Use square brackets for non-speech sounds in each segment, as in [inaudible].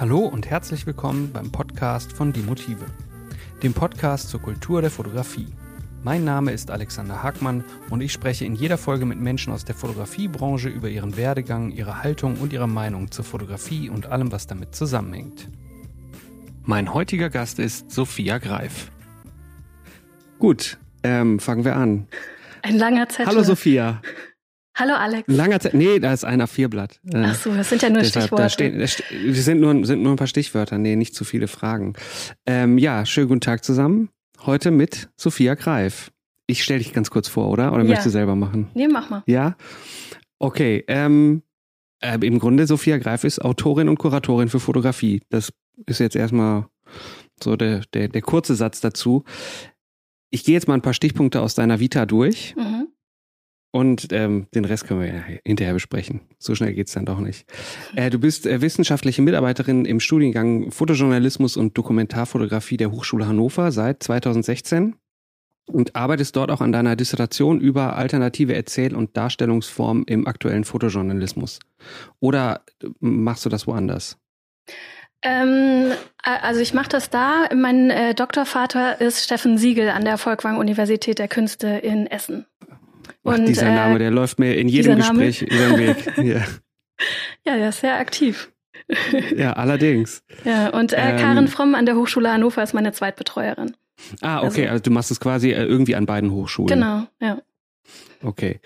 Hallo und herzlich willkommen beim Podcast von Die Motive, dem Podcast zur Kultur der Fotografie. Mein Name ist Alexander Hagmann und ich spreche in jeder Folge mit Menschen aus der Fotografiebranche über ihren Werdegang, ihre Haltung und ihre Meinung zur Fotografie und allem, was damit zusammenhängt. Mein heutiger Gast ist Sophia Greif. Gut, ähm, fangen wir an. Ein langer Zettel. Hallo Sophia. Hallo Alex. Langer Zettel. Nee, da ist ein A4-Blatt. Äh, Ach so, das sind ja nur deshalb, Stichworte. Da stehen, das sind nur, sind nur ein paar Stichwörter. Nee, nicht zu viele Fragen. Ähm, ja, schönen guten Tag zusammen. Heute mit Sophia Greif. Ich stelle dich ganz kurz vor, oder? Oder ja. möchtest du selber machen? Nee, mach mal. Ja? Okay, ähm, äh, im Grunde Sophia Greif ist Autorin und Kuratorin für Fotografie. Das ist jetzt erstmal so der, der, der kurze Satz dazu. Ich gehe jetzt mal ein paar Stichpunkte aus deiner Vita durch. Mhm. Und ähm, den Rest können wir ja hinterher besprechen. So schnell geht's dann doch nicht. Äh, du bist äh, wissenschaftliche Mitarbeiterin im Studiengang Fotojournalismus und Dokumentarfotografie der Hochschule Hannover seit 2016 und arbeitest dort auch an deiner Dissertation über alternative Erzähl- und Darstellungsformen im aktuellen Fotojournalismus. Oder äh, machst du das woanders? Ähm, also ich mache das da. Mein äh, Doktorvater ist Steffen Siegel an der Volkwang Universität der Künste in Essen. Und, Ach, dieser Name, äh, der läuft mir in jedem Gespräch [laughs] über den Weg. Ja. ja, der ist sehr aktiv. ja, allerdings. Ja, und äh, ähm, Karin Fromm an der Hochschule Hannover ist meine Zweitbetreuerin. Ah, okay, also, also du machst es quasi äh, irgendwie an beiden Hochschulen. Genau, ja. Okay.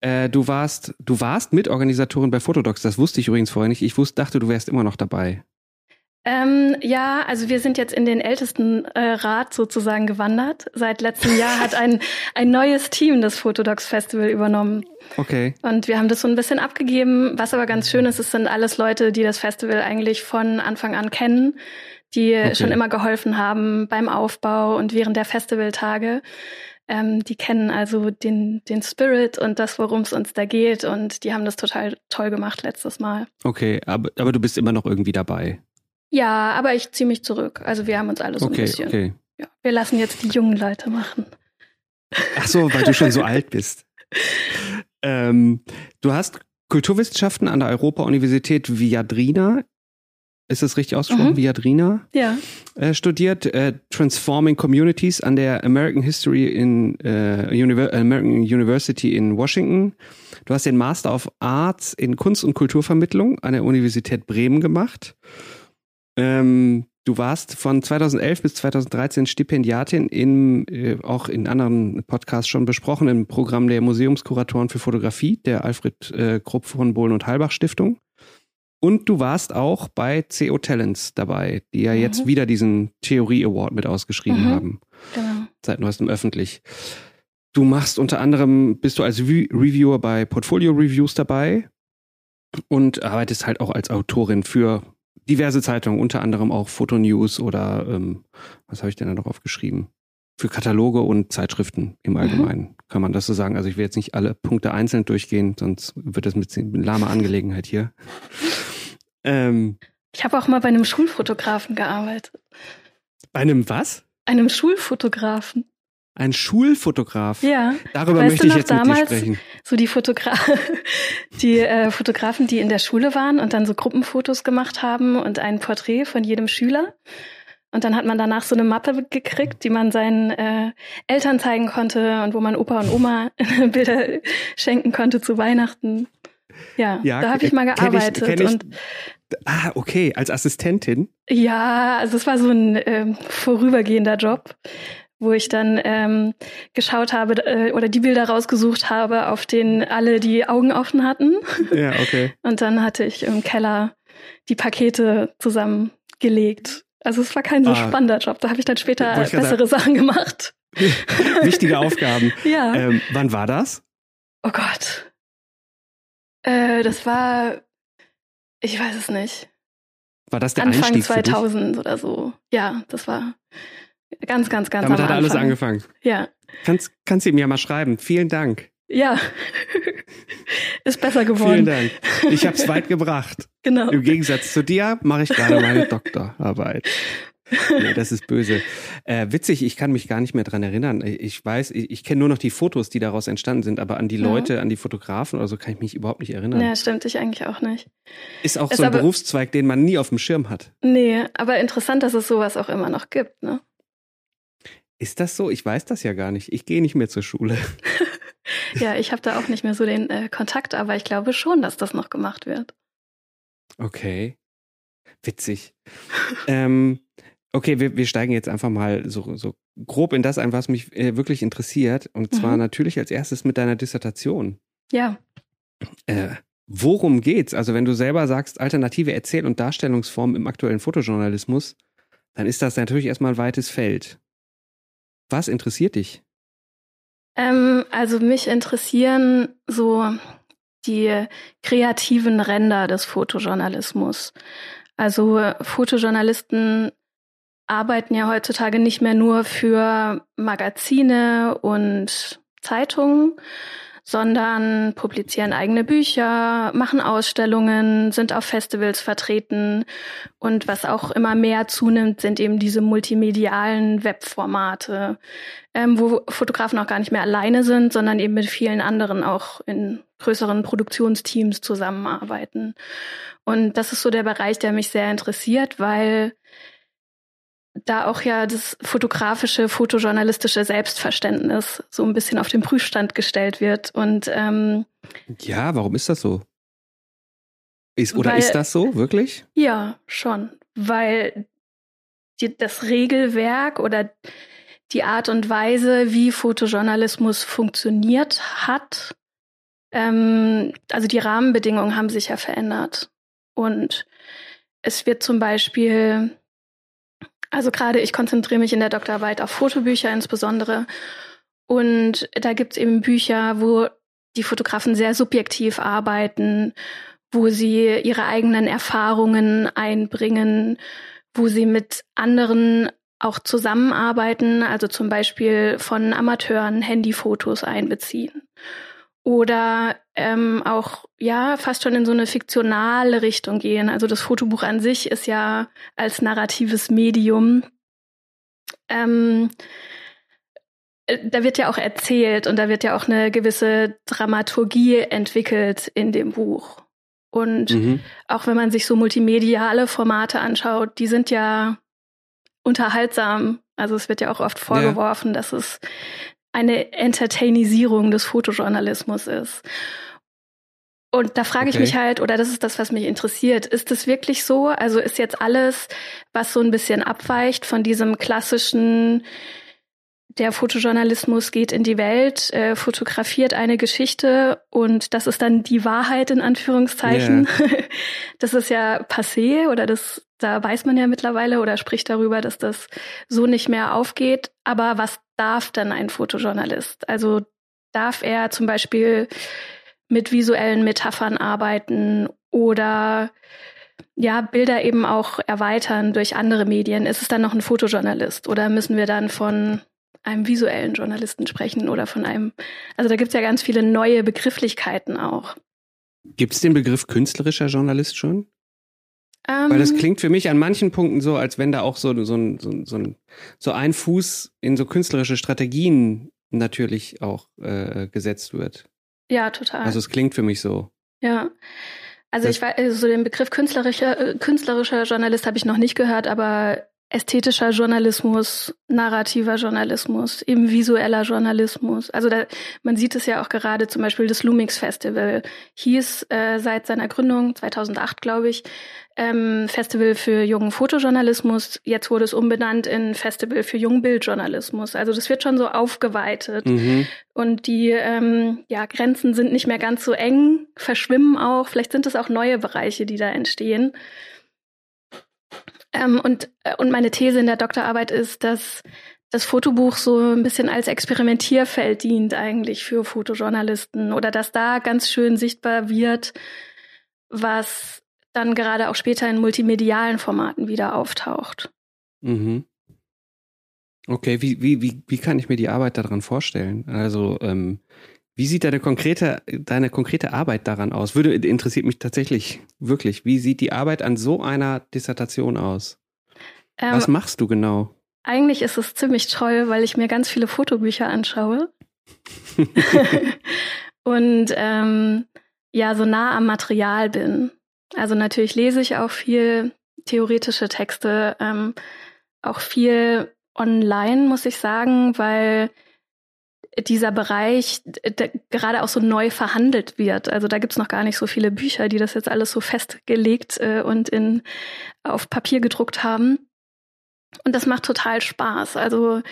Äh, du warst, du warst Mitorganisatorin bei Fotodocs, das wusste ich übrigens vorher nicht. Ich wusste, dachte, du wärst immer noch dabei. Ähm, ja, also wir sind jetzt in den ältesten äh, Rat sozusagen gewandert. Seit letztem Jahr hat ein, ein neues Team das Photodocs Festival übernommen. Okay. Und wir haben das so ein bisschen abgegeben. Was aber ganz schön ist, es sind alles Leute, die das Festival eigentlich von Anfang an kennen, die okay. schon immer geholfen haben beim Aufbau und während der Festivaltage. Ähm, die kennen also den, den Spirit und das, worum es uns da geht. Und die haben das total toll gemacht letztes Mal. Okay, aber, aber du bist immer noch irgendwie dabei. Ja, aber ich ziehe mich zurück. Also wir haben uns alle so okay, ein bisschen. Okay. Ja, wir lassen jetzt die jungen Leute machen. Ach so, weil du schon so [laughs] alt bist. Ähm, du hast Kulturwissenschaften an der Europa-Universität Viadrina, ist das richtig ausgesprochen? Mhm. Viadrina? Ja. Äh, studiert, äh, Transforming Communities an der American History in äh, Univer American University in Washington. Du hast den Master of Arts in Kunst- und Kulturvermittlung an der Universität Bremen gemacht. Ähm, du warst von 2011 bis 2013 Stipendiatin im, äh, auch in anderen Podcasts schon besprochen, im Programm der Museumskuratoren für Fotografie der Alfred äh, Krupp von Bohlen und Halbach Stiftung. Und du warst auch bei CO Talents dabei, die ja mhm. jetzt wieder diesen Theorie Award mit ausgeschrieben mhm. haben. Genau. Seit neuestem öffentlich. Du machst unter anderem, bist du als Re Reviewer bei Portfolio Reviews dabei und arbeitest halt auch als Autorin für diverse Zeitungen, unter anderem auch Fotonews oder ähm, was habe ich denn da noch aufgeschrieben? Für Kataloge und Zeitschriften im mhm. Allgemeinen, mhm. kann man das so sagen. Also ich will jetzt nicht alle Punkte einzeln durchgehen, sonst wird das mit lahmer Angelegenheit hier. [laughs] Ähm, ich habe auch mal bei einem Schulfotografen gearbeitet. Bei einem was? Einem Schulfotografen. Ein Schulfotograf. Ja. Darüber weißt möchte ich jetzt damals, mit dir sprechen. So die, Fotogra [laughs] die äh, Fotografen, die in der Schule waren und dann so Gruppenfotos gemacht haben und ein Porträt von jedem Schüler. Und dann hat man danach so eine Mappe gekriegt, die man seinen äh, Eltern zeigen konnte und wo man Opa und Oma [laughs] Bilder schenken konnte zu Weihnachten. Ja, ja da habe ich mal gearbeitet. Kenn ich, kenn ich, ah, okay, als Assistentin? Ja, also es war so ein äh, vorübergehender Job wo ich dann ähm, geschaut habe äh, oder die Bilder rausgesucht habe, auf denen alle die Augen offen hatten. Ja, okay. [laughs] Und dann hatte ich im Keller die Pakete zusammengelegt. Also es war kein so ah, spannender Job. Da habe ich dann später bessere Sachen gemacht. [laughs] Wichtige Aufgaben. [laughs] Ja. Ähm, wann war das? Oh Gott. Äh, das war, ich weiß es nicht. War das der Anfang Einstieg 2000 oder so. Ja, das war Ganz, ganz, ganz Damit hat alles angefangen. Ja. Kannst, kannst du ihm ja mal schreiben. Vielen Dank. Ja. [laughs] Ist besser geworden. Vielen Dank. Ich habe es [laughs] weit gebracht. Genau. Im Gegensatz zu dir mache ich gerade meine [laughs] Doktorarbeit. nee, das ist böse. Äh, witzig, ich kann mich gar nicht mehr dran erinnern. Ich weiß, ich, ich kenne nur noch die Fotos, die daraus entstanden sind, aber an die Leute, ja. an die Fotografen oder so kann ich mich überhaupt nicht erinnern. Ja, stimmt, ich eigentlich auch nicht. Ist auch ist so ein aber, Berufszweig, den man nie auf dem Schirm hat. Nee, aber interessant, dass es sowas auch immer noch gibt, ne? Ist das so? Ich weiß das ja gar nicht. Ich gehe nicht mehr zur Schule. [laughs] ja, ich habe da auch nicht mehr so den äh, Kontakt, aber ich glaube schon, dass das noch gemacht wird. Okay. Witzig. [laughs] ähm, okay, wir, wir steigen jetzt einfach mal so, so grob in das ein, was mich äh, wirklich interessiert. Und zwar mhm. natürlich als erstes mit deiner Dissertation. Ja. Äh, worum geht's? Also, wenn du selber sagst, alternative Erzähl- und Darstellungsformen im aktuellen Fotojournalismus, dann ist das natürlich erstmal ein weites Feld. Was interessiert dich? Ähm, also mich interessieren so die kreativen Ränder des Fotojournalismus. Also Fotojournalisten arbeiten ja heutzutage nicht mehr nur für Magazine und Zeitungen, sondern publizieren eigene Bücher, machen Ausstellungen, sind auf Festivals vertreten. Und was auch immer mehr zunimmt, sind eben diese multimedialen Webformate, ähm, wo Fotografen auch gar nicht mehr alleine sind, sondern eben mit vielen anderen auch in größeren Produktionsteams zusammenarbeiten. Und das ist so der Bereich, der mich sehr interessiert, weil da auch ja das fotografische, fotojournalistische Selbstverständnis so ein bisschen auf den Prüfstand gestellt wird. Und ähm, ja, warum ist das so? Ist, oder weil, ist das so, wirklich? Ja, schon. Weil die, das Regelwerk oder die Art und Weise, wie Fotojournalismus funktioniert hat, ähm, also die Rahmenbedingungen haben sich ja verändert. Und es wird zum Beispiel also gerade ich konzentriere mich in der Doktorarbeit auf Fotobücher insbesondere. Und da gibt's eben Bücher, wo die Fotografen sehr subjektiv arbeiten, wo sie ihre eigenen Erfahrungen einbringen, wo sie mit anderen auch zusammenarbeiten, also zum Beispiel von Amateuren Handyfotos einbeziehen oder ähm, auch ja fast schon in so eine fiktionale Richtung gehen. Also das Fotobuch an sich ist ja als narratives Medium. Ähm, äh, da wird ja auch erzählt und da wird ja auch eine gewisse Dramaturgie entwickelt in dem Buch. Und mhm. auch wenn man sich so multimediale Formate anschaut, die sind ja unterhaltsam. Also es wird ja auch oft vorgeworfen, ja. dass es eine Entertainisierung des Fotojournalismus ist. Und da frage okay. ich mich halt, oder das ist das, was mich interessiert, ist es wirklich so? Also ist jetzt alles, was so ein bisschen abweicht von diesem klassischen, der Fotojournalismus geht in die Welt, äh, fotografiert eine Geschichte und das ist dann die Wahrheit in Anführungszeichen. Yeah. [laughs] Das ist ja passé oder das, da weiß man ja mittlerweile oder spricht darüber, dass das so nicht mehr aufgeht. Aber was darf dann ein Fotojournalist? Also darf er zum Beispiel mit visuellen Metaphern arbeiten oder ja, Bilder eben auch erweitern durch andere Medien. Ist es dann noch ein Fotojournalist oder müssen wir dann von einem visuellen Journalisten sprechen oder von einem, also da gibt es ja ganz viele neue Begrifflichkeiten auch. Gibt es den Begriff künstlerischer Journalist schon? Um, Weil das ähm. klingt für mich an manchen Punkten so, als wenn da auch so, so, ein, so, so, ein, so ein Fuß in so künstlerische Strategien natürlich auch äh, gesetzt wird. Ja, total. Also es klingt für mich so. Ja. Also das ich weiß, also so den Begriff künstlerischer, äh, künstlerischer Journalist habe ich noch nicht gehört, aber ästhetischer Journalismus, narrativer Journalismus, eben visueller Journalismus. Also da, man sieht es ja auch gerade zum Beispiel das Lumix Festival hieß äh, seit seiner Gründung 2008, glaube ich, ähm, Festival für jungen Fotojournalismus. Jetzt wurde es umbenannt in Festival für jungen Bildjournalismus. Also das wird schon so aufgeweitet. Mhm. Und die ähm, ja, Grenzen sind nicht mehr ganz so eng, verschwimmen auch. Vielleicht sind es auch neue Bereiche, die da entstehen. Ähm, und, äh, und meine These in der Doktorarbeit ist, dass das Fotobuch so ein bisschen als Experimentierfeld dient eigentlich für Fotojournalisten oder dass da ganz schön sichtbar wird, was dann gerade auch später in multimedialen Formaten wieder auftaucht. Mhm. Okay, wie, wie, wie, wie kann ich mir die Arbeit daran vorstellen? Also, ähm, wie sieht deine konkrete, deine konkrete Arbeit daran aus? Würde, interessiert mich tatsächlich wirklich. Wie sieht die Arbeit an so einer Dissertation aus? Ähm, Was machst du genau? Eigentlich ist es ziemlich toll, weil ich mir ganz viele Fotobücher anschaue. [laughs] und ähm, ja, so nah am Material bin. Also natürlich lese ich auch viel theoretische Texte, ähm, auch viel online, muss ich sagen, weil dieser Bereich gerade auch so neu verhandelt wird. Also da gibt's noch gar nicht so viele Bücher, die das jetzt alles so festgelegt äh, und in, auf Papier gedruckt haben. Und das macht total Spaß. Also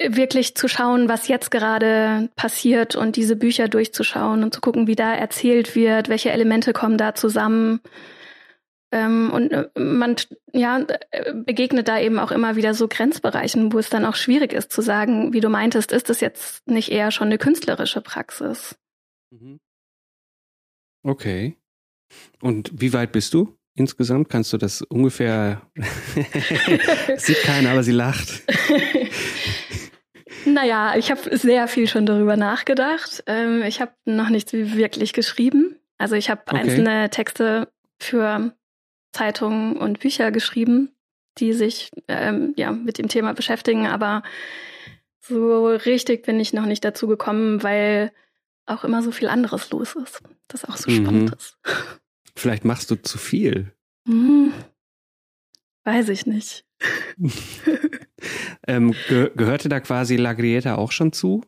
wirklich zu schauen, was jetzt gerade passiert und diese Bücher durchzuschauen und zu gucken, wie da erzählt wird, welche Elemente kommen da zusammen. Ähm, und äh, man ja, begegnet da eben auch immer wieder so Grenzbereichen, wo es dann auch schwierig ist zu sagen, wie du meintest, ist das jetzt nicht eher schon eine künstlerische Praxis? Mhm. Okay. Und wie weit bist du insgesamt? Kannst du das ungefähr? [laughs] Sieht keiner, aber sie lacht. [laughs] Naja, ich habe sehr viel schon darüber nachgedacht. Ähm, ich habe noch nichts wirklich geschrieben. Also ich habe okay. einzelne Texte für Zeitungen und Bücher geschrieben, die sich ähm, ja mit dem Thema beschäftigen, aber so richtig bin ich noch nicht dazu gekommen, weil auch immer so viel anderes los ist, das auch so mhm. spannend ist. Vielleicht machst du zu viel. Hm, weiß ich nicht. [laughs] ähm, ge gehörte da quasi La Grieta auch schon zu?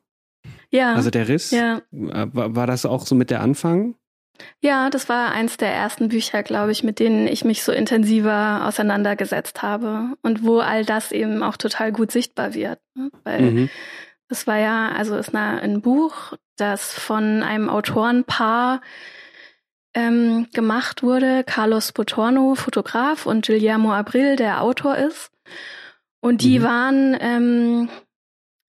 Ja. Also der Riss? Ja. War, war das auch so mit der Anfang? Ja, das war eins der ersten Bücher, glaube ich, mit denen ich mich so intensiver auseinandergesetzt habe und wo all das eben auch total gut sichtbar wird. Ne? Weil mhm. das war ja, also ist ein Buch, das von einem Autorenpaar ähm, gemacht wurde. Carlos Botorno, Fotograf, und Guillermo Abril, der Autor ist. Und die mhm. waren ähm,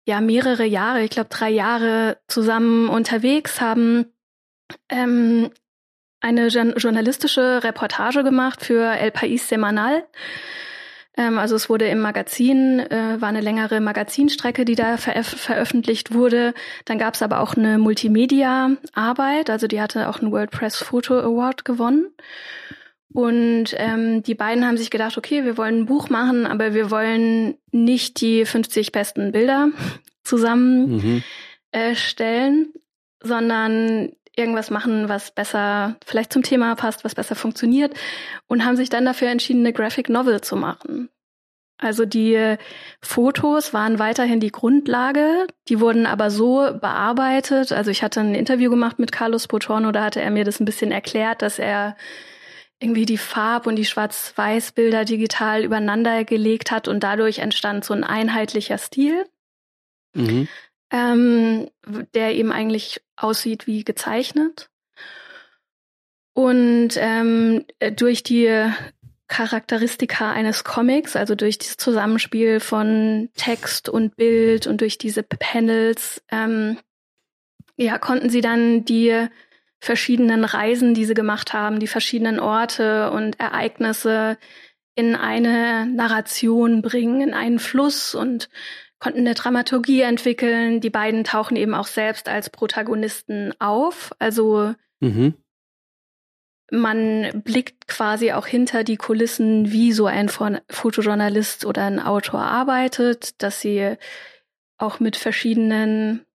ja mehrere Jahre, ich glaube drei Jahre zusammen unterwegs, haben ähm, eine journalistische Reportage gemacht für El País Semanal. Ähm, also es wurde im Magazin, äh, war eine längere Magazinstrecke, die da ver veröffentlicht wurde. Dann gab es aber auch eine Multimedia-Arbeit, also die hatte auch einen World Press Photo Award gewonnen. Und ähm, die beiden haben sich gedacht, okay, wir wollen ein Buch machen, aber wir wollen nicht die 50 besten Bilder [laughs] zusammen mhm. äh, sondern irgendwas machen, was besser vielleicht zum Thema passt, was besser funktioniert und haben sich dann dafür entschieden, eine Graphic Novel zu machen. Also die Fotos waren weiterhin die Grundlage, die wurden aber so bearbeitet. Also ich hatte ein Interview gemacht mit Carlos Potorno, da hatte er mir das ein bisschen erklärt, dass er irgendwie die Farb- und die Schwarz-Weiß-Bilder digital übereinander gelegt hat und dadurch entstand so ein einheitlicher Stil. Mhm ähm, der eben eigentlich aussieht wie gezeichnet. Und ähm, durch die Charakteristika eines Comics, also durch das Zusammenspiel von Text und Bild und durch diese Panels, ähm, ja, konnten sie dann die verschiedenen Reisen, die sie gemacht haben, die verschiedenen Orte und Ereignisse in eine Narration bringen, in einen Fluss und konnten eine Dramaturgie entwickeln. Die beiden tauchen eben auch selbst als Protagonisten auf. Also mhm. man blickt quasi auch hinter die Kulissen, wie so ein Fotojournalist oder ein Autor arbeitet, dass sie auch mit verschiedenen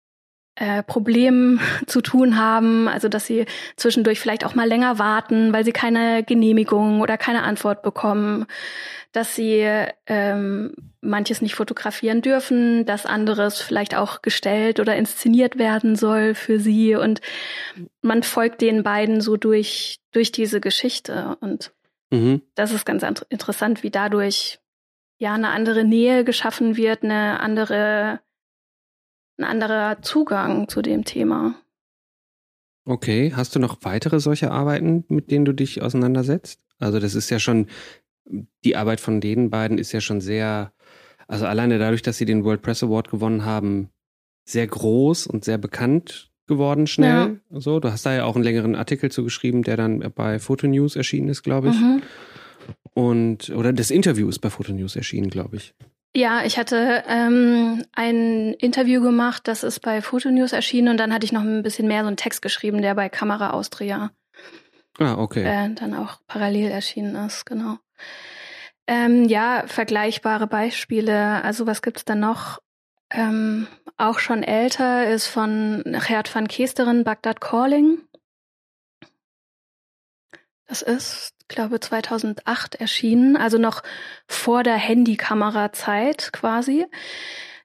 äh, Problemen [laughs] zu tun haben, also dass sie zwischendurch vielleicht auch mal länger warten, weil sie keine Genehmigung oder keine Antwort bekommen, dass sie ähm, manches nicht fotografieren dürfen, dass anderes vielleicht auch gestellt oder inszeniert werden soll für sie und man folgt den beiden so durch durch diese Geschichte und mhm. das ist ganz interessant, wie dadurch ja eine andere Nähe geschaffen wird, eine andere ein anderer Zugang zu dem Thema. Okay, hast du noch weitere solche Arbeiten, mit denen du dich auseinandersetzt? Also das ist ja schon, die Arbeit von den beiden ist ja schon sehr, also alleine dadurch, dass sie den World Press Award gewonnen haben, sehr groß und sehr bekannt geworden schnell. Ja. So, du hast da ja auch einen längeren Artikel zugeschrieben, der dann bei Photo News erschienen ist, glaube ich. Mhm. Und, oder das Interview ist bei Photo News erschienen, glaube ich. Ja, ich hatte ähm, ein Interview gemacht, das ist bei Photonews erschienen und dann hatte ich noch ein bisschen mehr so einen Text geschrieben, der bei Kamera Austria ah, okay. äh, dann auch parallel erschienen ist, genau. Ähm, ja, vergleichbare Beispiele. Also was gibt's da noch? Ähm, auch schon älter ist von Gerd van Keesteren Bagdad Calling. Das ist, glaube 2008 erschienen, also noch vor der Handykamera-Zeit quasi.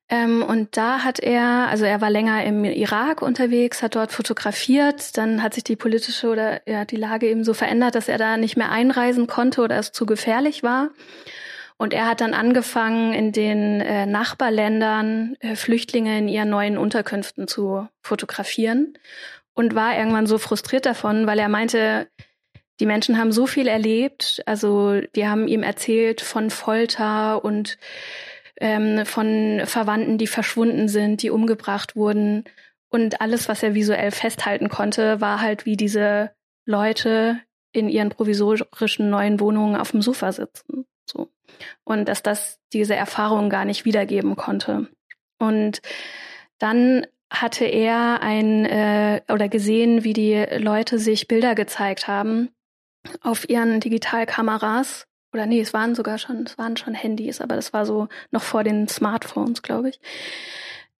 Ähm, und da hat er, also er war länger im Irak unterwegs, hat dort fotografiert, dann hat sich die politische oder ja, die Lage eben so verändert, dass er da nicht mehr einreisen konnte oder es zu gefährlich war. Und er hat dann angefangen, in den äh, Nachbarländern äh, Flüchtlinge in ihren neuen Unterkünften zu fotografieren und war irgendwann so frustriert davon, weil er meinte, die Menschen haben so viel erlebt, also die haben ihm erzählt von Folter und ähm, von Verwandten, die verschwunden sind, die umgebracht wurden. Und alles, was er visuell festhalten konnte, war halt wie diese Leute in ihren provisorischen neuen Wohnungen auf dem Sofa sitzen. So. Und dass das diese Erfahrung gar nicht wiedergeben konnte. Und dann hatte er ein äh, oder gesehen, wie die Leute sich Bilder gezeigt haben auf ihren Digitalkameras oder nee, es waren sogar schon, es waren schon Handys, aber das war so noch vor den Smartphones, glaube ich.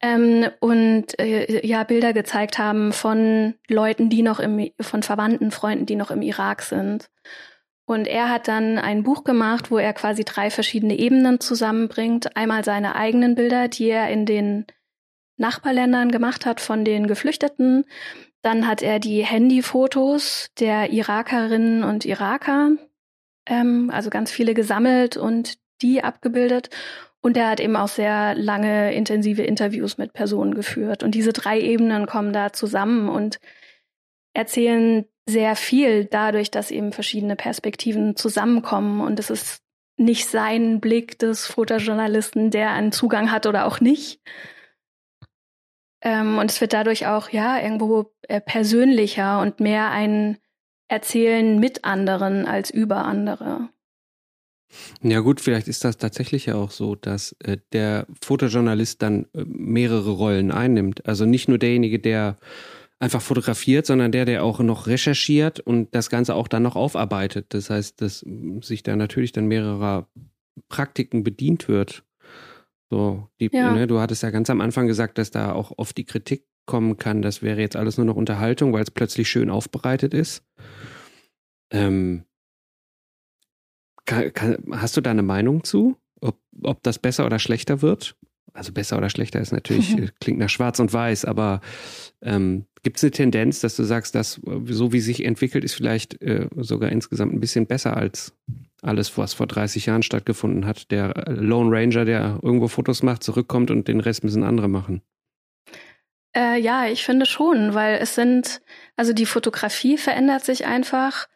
Ähm, und äh, ja, Bilder gezeigt haben von Leuten, die noch im, von Verwandten, Freunden, die noch im Irak sind. Und er hat dann ein Buch gemacht, wo er quasi drei verschiedene Ebenen zusammenbringt. Einmal seine eigenen Bilder, die er in den Nachbarländern gemacht hat von den Geflüchteten. Dann hat er die Handyfotos der Irakerinnen und Iraker, ähm, also ganz viele gesammelt und die abgebildet. Und er hat eben auch sehr lange, intensive Interviews mit Personen geführt. Und diese drei Ebenen kommen da zusammen und erzählen sehr viel dadurch, dass eben verschiedene Perspektiven zusammenkommen. Und es ist nicht sein Blick des Fotojournalisten, der einen Zugang hat oder auch nicht. Ähm, und es wird dadurch auch, ja, irgendwo äh, persönlicher und mehr ein erzählen mit anderen als über andere. Ja gut, vielleicht ist das tatsächlich ja auch so, dass äh, der Fotojournalist dann äh, mehrere Rollen einnimmt. Also nicht nur derjenige, der einfach fotografiert, sondern der, der auch noch recherchiert und das Ganze auch dann noch aufarbeitet. Das heißt, dass sich da natürlich dann mehrerer Praktiken bedient wird. So, die, ja. ne, du hattest ja ganz am Anfang gesagt, dass da auch oft die Kritik kommen kann, das wäre jetzt alles nur noch Unterhaltung, weil es plötzlich schön aufbereitet ist. Ähm, kann, kann, hast du da eine Meinung zu, ob, ob das besser oder schlechter wird? Also besser oder schlechter ist natürlich, mhm. [laughs] klingt nach schwarz und weiß, aber ähm, gibt es eine Tendenz, dass du sagst, dass so wie sich entwickelt, ist vielleicht äh, sogar insgesamt ein bisschen besser als alles, was vor 30 Jahren stattgefunden hat? Der Lone Ranger, der irgendwo Fotos macht, zurückkommt und den Rest müssen andere machen. Äh, ja, ich finde schon, weil es sind, also die Fotografie verändert sich einfach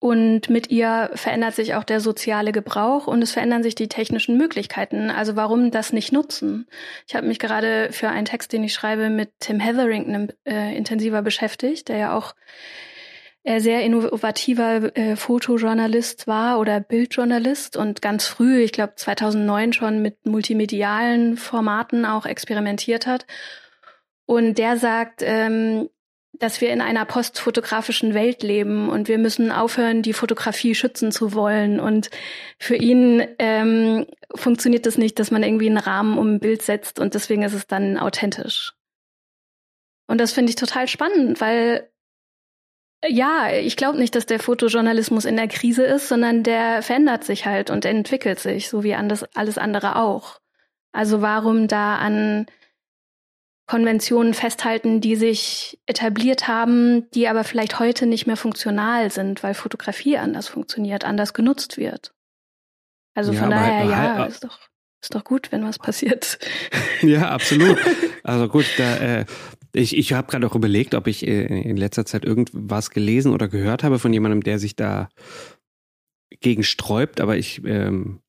und mit ihr verändert sich auch der soziale Gebrauch und es verändern sich die technischen Möglichkeiten. Also warum das nicht nutzen? Ich habe mich gerade für einen Text, den ich schreibe, mit Tim Hetherington äh, intensiver beschäftigt, der ja auch äh, sehr innovativer äh, Fotojournalist war oder Bildjournalist und ganz früh, ich glaube 2009 schon mit multimedialen Formaten auch experimentiert hat. Und der sagt, ähm, dass wir in einer postfotografischen Welt leben und wir müssen aufhören, die Fotografie schützen zu wollen. Und für ihn ähm, funktioniert das nicht, dass man irgendwie einen Rahmen um ein Bild setzt und deswegen ist es dann authentisch. Und das finde ich total spannend, weil ja, ich glaube nicht, dass der Fotojournalismus in der Krise ist, sondern der verändert sich halt und entwickelt sich, so wie alles andere auch. Also warum da an Konventionen festhalten, die sich etabliert haben, die aber vielleicht heute nicht mehr funktional sind, weil Fotografie anders funktioniert, anders genutzt wird. Also ja, von daher, aber, ja, ist doch, ist doch gut, wenn was passiert. [laughs] Ja, absolut. [laughs] Also gut, da, äh, ich, ich habe gerade auch überlegt, ob ich äh, in letzter Zeit irgendwas gelesen oder gehört habe von jemandem, der sich da gegen sträubt, aber ich, ähm,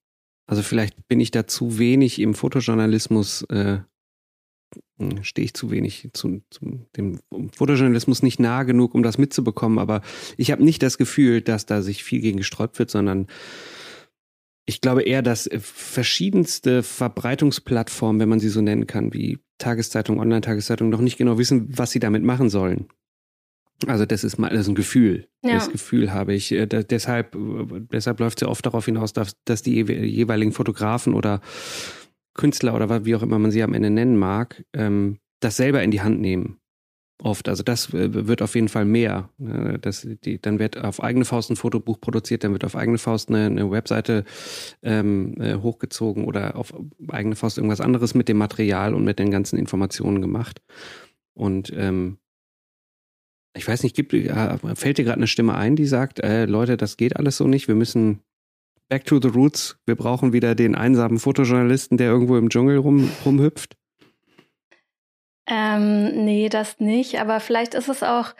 also vielleicht bin ich da zu wenig im Fotojournalismus äh, stehe ich zu wenig zu, zu dem Fotojournalismus nicht nah genug, um das mitzubekommen. Aber ich habe nicht das Gefühl, dass da sich viel gegen gesträubt wird, sondern ich glaube eher, dass äh, verschiedenste Verbreitungsplattformen, wenn man sie so nennen kann, wie Tageszeitung, Online-Tageszeitung, noch nicht genau wissen, was sie damit machen sollen. Also das ist mal das ist ein Gefühl. Ja. Das Gefühl habe ich. Äh, da, deshalb, äh, deshalb läuft es ja oft darauf hinaus, dass, dass die jeweiligen Fotografen oder Künstler oder wie auch immer man sie am Ende nennen mag, ähm, das selber in die Hand nehmen. Oft. Also das äh, wird auf jeden Fall mehr. Das, die, dann wird auf eigene Faust ein Fotobuch produziert, dann wird auf eigene Faust eine, eine Webseite ähm, äh, hochgezogen oder auf eigene Faust irgendwas anderes mit dem Material und mit den ganzen Informationen gemacht. Und ähm, ich weiß nicht, gibt, äh, fällt dir gerade eine Stimme ein, die sagt, äh, Leute, das geht alles so nicht, wir müssen back to the roots, wir brauchen wieder den einsamen Fotojournalisten, der irgendwo im Dschungel rum, rumhüpft? Ähm, nee, das nicht. Aber vielleicht ist es auch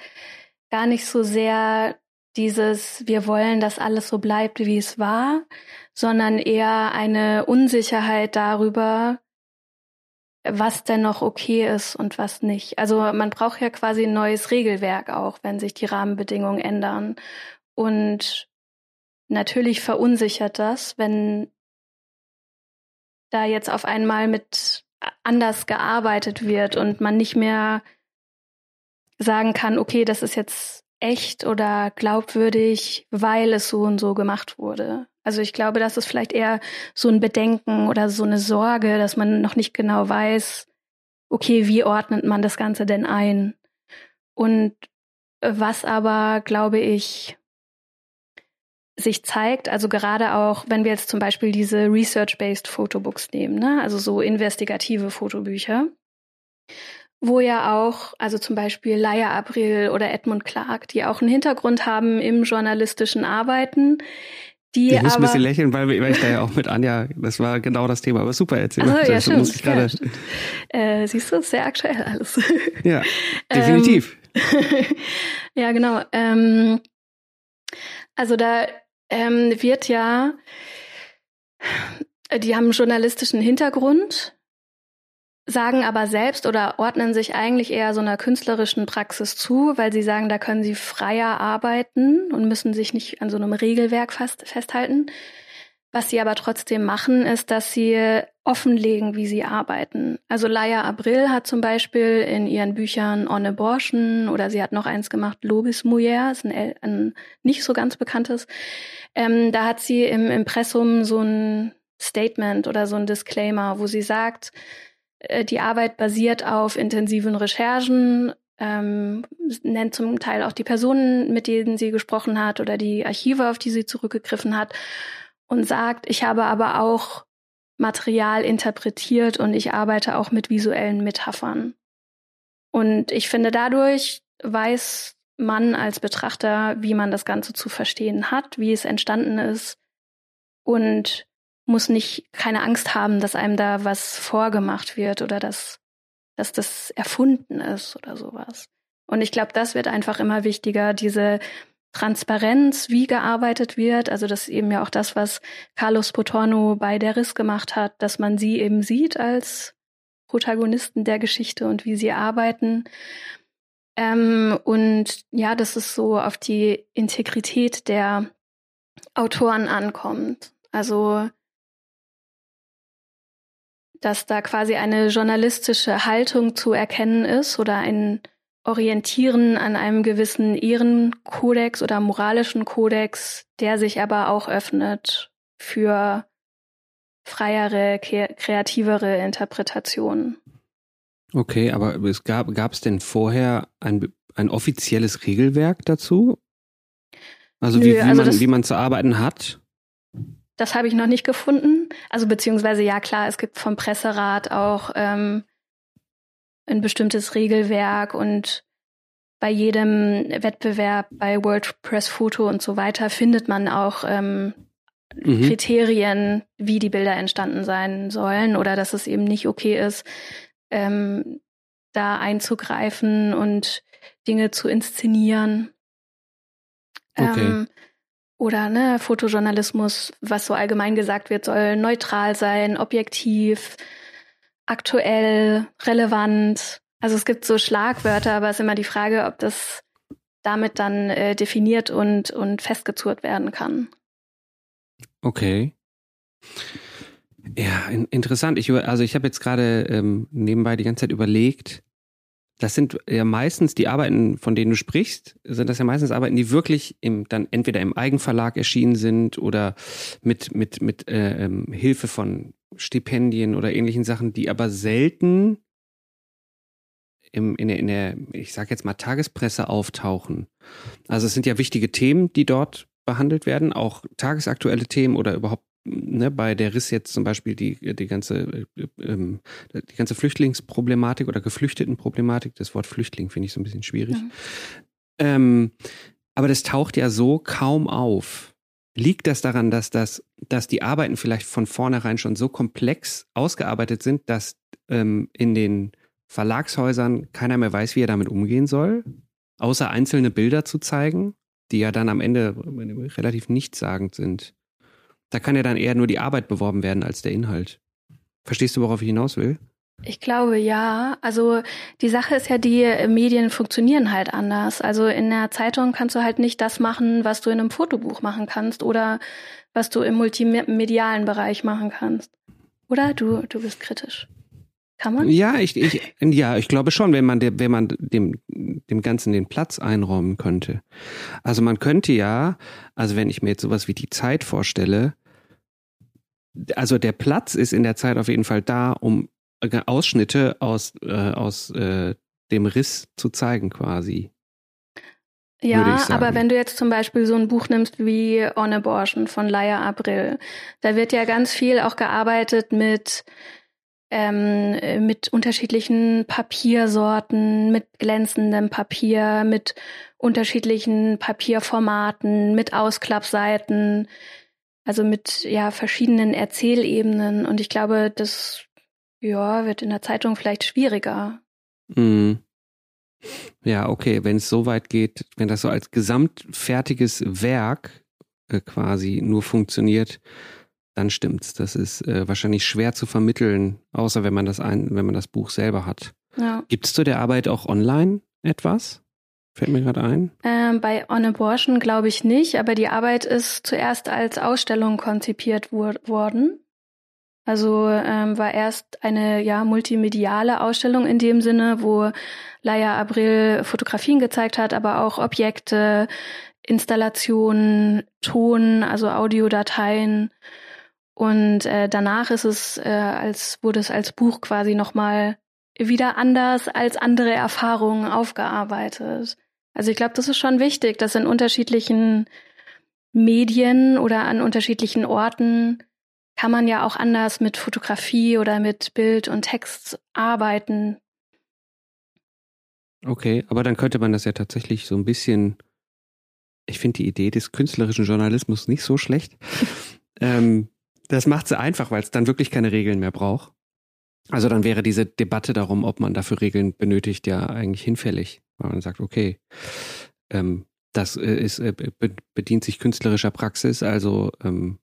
gar nicht so sehr dieses, wir wollen, dass alles so bleibt, wie es war, sondern eher eine Unsicherheit darüber, was denn noch okay ist und was nicht. Also man braucht ja quasi ein neues Regelwerk auch, wenn sich die Rahmenbedingungen ändern. Und natürlich verunsichert das, wenn da jetzt auf einmal mit anders gearbeitet wird und man nicht mehr sagen kann, okay, das ist jetzt echt oder glaubwürdig, weil es so und so gemacht wurde. Also ich glaube, das ist vielleicht eher so ein Bedenken oder so eine Sorge, dass man noch nicht genau weiß, okay, wie ordnet man das Ganze denn ein? Und was aber, glaube ich, sich zeigt, also gerade auch, wenn wir jetzt zum Beispiel diese Research-Based Photobooks nehmen, ne? also so investigative Fotobücher, wo ja auch, also zum Beispiel Laia April oder Edmund Clark, die auch einen Hintergrund haben im journalistischen Arbeiten, die ich muss aber, ein bisschen lächeln, weil, weil ich da ja auch mit Anja, das war genau das Thema, aber super erzählt. Also, ja, das stimmt, muss ich gerade. Ja, äh, siehst du, sehr aktuell alles. Ja, [laughs] definitiv. Ähm, [laughs] ja, genau. Ähm, also da ähm, wird ja, die haben einen journalistischen Hintergrund, sagen aber selbst oder ordnen sich eigentlich eher so einer künstlerischen Praxis zu, weil sie sagen, da können sie freier arbeiten und müssen sich nicht an so einem Regelwerk fast, festhalten. Was sie aber trotzdem machen, ist, dass sie offenlegen, wie sie arbeiten. Also Laia Abril hat zum Beispiel in ihren Büchern On Abortion oder sie hat noch eins gemacht, Lobis Mujer, ist ein, ein nicht so ganz bekanntes. Ähm, da hat sie im Impressum so ein Statement oder so ein Disclaimer, wo sie sagt, äh, die Arbeit basiert auf intensiven Recherchen, ähm, nennt zum Teil auch die Personen, mit denen sie gesprochen hat oder die Archive, auf die sie zurückgegriffen hat und sagt, ich habe aber auch Material interpretiert und ich arbeite auch mit visuellen Metaphern. Und ich finde, dadurch weiß man als Betrachter, wie man das Ganze zu verstehen hat, wie es entstanden ist und muss nicht keine Angst haben, dass einem da was vorgemacht wird oder dass, dass das erfunden ist oder sowas. Und ich glaube, das wird einfach immer wichtiger, diese Transparenz, wie gearbeitet wird. Also das ist eben ja auch das, was Carlos Potorno bei der Riss gemacht hat, dass man sie eben sieht als Protagonisten der Geschichte und wie sie arbeiten. Ähm, und ja, dass es so auf die Integrität der Autoren ankommt. Also dass da quasi eine journalistische Haltung zu erkennen ist oder ein orientieren an einem gewissen Ehrenkodex oder moralischen Kodex, der sich aber auch öffnet für freiere, kreativere Interpretationen. Okay, aber es gab gab es denn vorher ein, ein offizielles Regelwerk dazu? Also Nö, wie, wie, also man, das, wie man zu arbeiten hat? Das habe ich noch nicht gefunden. Also beziehungsweise ja klar, es gibt vom Presserat auch ähm, ein bestimmtes Regelwerk und bei jedem Wettbewerb, bei World Press Photo und so weiter, findet man auch ähm, mhm. Kriterien, wie die Bilder entstanden sein sollen oder dass es eben nicht okay ist, ähm, da einzugreifen und Dinge zu inszenieren. Okay. Ähm, oder ne, Fotojournalismus, was so allgemein gesagt wird, soll neutral sein, objektiv, aktuell, relevant. Also es gibt so Schlagwörter, aber es ist immer die Frage, ob das damit dann äh, definiert und, und festgezurrt werden kann. Okay. Ja, in, interessant. Ich, also ich habe jetzt gerade ähm, nebenbei die ganze Zeit überlegt, das sind ja meistens die Arbeiten, von denen du sprichst, sind das ja meistens Arbeiten, die wirklich im, dann entweder im Eigenverlag erschienen sind oder mit, mit, mit äh, ähm, Hilfe von Stipendien oder ähnlichen Sachen, die aber selten im, in, der, in der, ich sag jetzt mal, Tagespresse auftauchen. Also es sind ja wichtige Themen, die dort behandelt werden, auch tagesaktuelle Themen oder überhaupt ne, bei der Riss jetzt zum Beispiel die, die ganze, äh, ähm, die ganze Flüchtlingsproblematik oder Geflüchtetenproblematik, das Wort Flüchtling finde ich so ein bisschen schwierig. Ja. Ähm, aber das taucht ja so kaum auf. Liegt das daran, dass das, dass die Arbeiten vielleicht von vornherein schon so komplex ausgearbeitet sind, dass ähm, in den Verlagshäusern keiner mehr weiß, wie er damit umgehen soll, außer einzelne Bilder zu zeigen, die ja dann am Ende relativ nichtssagend sind? Da kann ja dann eher nur die Arbeit beworben werden als der Inhalt. Verstehst du, worauf ich hinaus will? Ich glaube ja. Also die Sache ist ja, die Medien funktionieren halt anders. Also in der Zeitung kannst du halt nicht das machen, was du in einem Fotobuch machen kannst oder was du im multimedialen Bereich machen kannst. Oder du, du bist kritisch. Kann man? Ja, ich, ich, ja, ich glaube schon, wenn man, wenn man dem, dem Ganzen den Platz einräumen könnte. Also man könnte ja, also wenn ich mir jetzt sowas wie die Zeit vorstelle, also der Platz ist in der Zeit auf jeden Fall da, um Ausschnitte aus, äh, aus äh, dem Riss zu zeigen quasi. Ja, aber wenn du jetzt zum Beispiel so ein Buch nimmst wie On Abortion von Laia April, da wird ja ganz viel auch gearbeitet mit ähm, mit unterschiedlichen Papiersorten, mit glänzendem Papier, mit unterschiedlichen Papierformaten, mit Ausklappseiten, also mit ja verschiedenen Erzählebenen. Und ich glaube, das ja wird in der Zeitung vielleicht schwieriger. Mhm. Ja, okay, wenn es so weit geht, wenn das so als gesamtfertiges Werk äh, quasi nur funktioniert, dann stimmt's. Das ist äh, wahrscheinlich schwer zu vermitteln, außer wenn man das ein, wenn man das Buch selber hat. Ja. Gibt es zu der Arbeit auch online etwas? Fällt mir gerade ein. Ähm, bei On Abortion glaube ich nicht, aber die Arbeit ist zuerst als Ausstellung konzipiert worden. Also ähm, war erst eine ja multimediale Ausstellung in dem Sinne, wo Laia Abril Fotografien gezeigt hat, aber auch Objekte, Installationen, Ton, also Audiodateien. Und äh, danach ist es äh, als wurde es als Buch quasi nochmal wieder anders als andere Erfahrungen aufgearbeitet. Also ich glaube, das ist schon wichtig, dass in unterschiedlichen Medien oder an unterschiedlichen Orten kann man ja auch anders mit Fotografie oder mit Bild und Text arbeiten. Okay, aber dann könnte man das ja tatsächlich so ein bisschen. Ich finde die Idee des künstlerischen Journalismus nicht so schlecht. [laughs] ähm, das macht sie einfach, weil es dann wirklich keine Regeln mehr braucht. Also dann wäre diese Debatte darum, ob man dafür Regeln benötigt, ja eigentlich hinfällig, weil man sagt, okay, ähm, das äh, ist, äh, bedient sich künstlerischer Praxis, also ähm,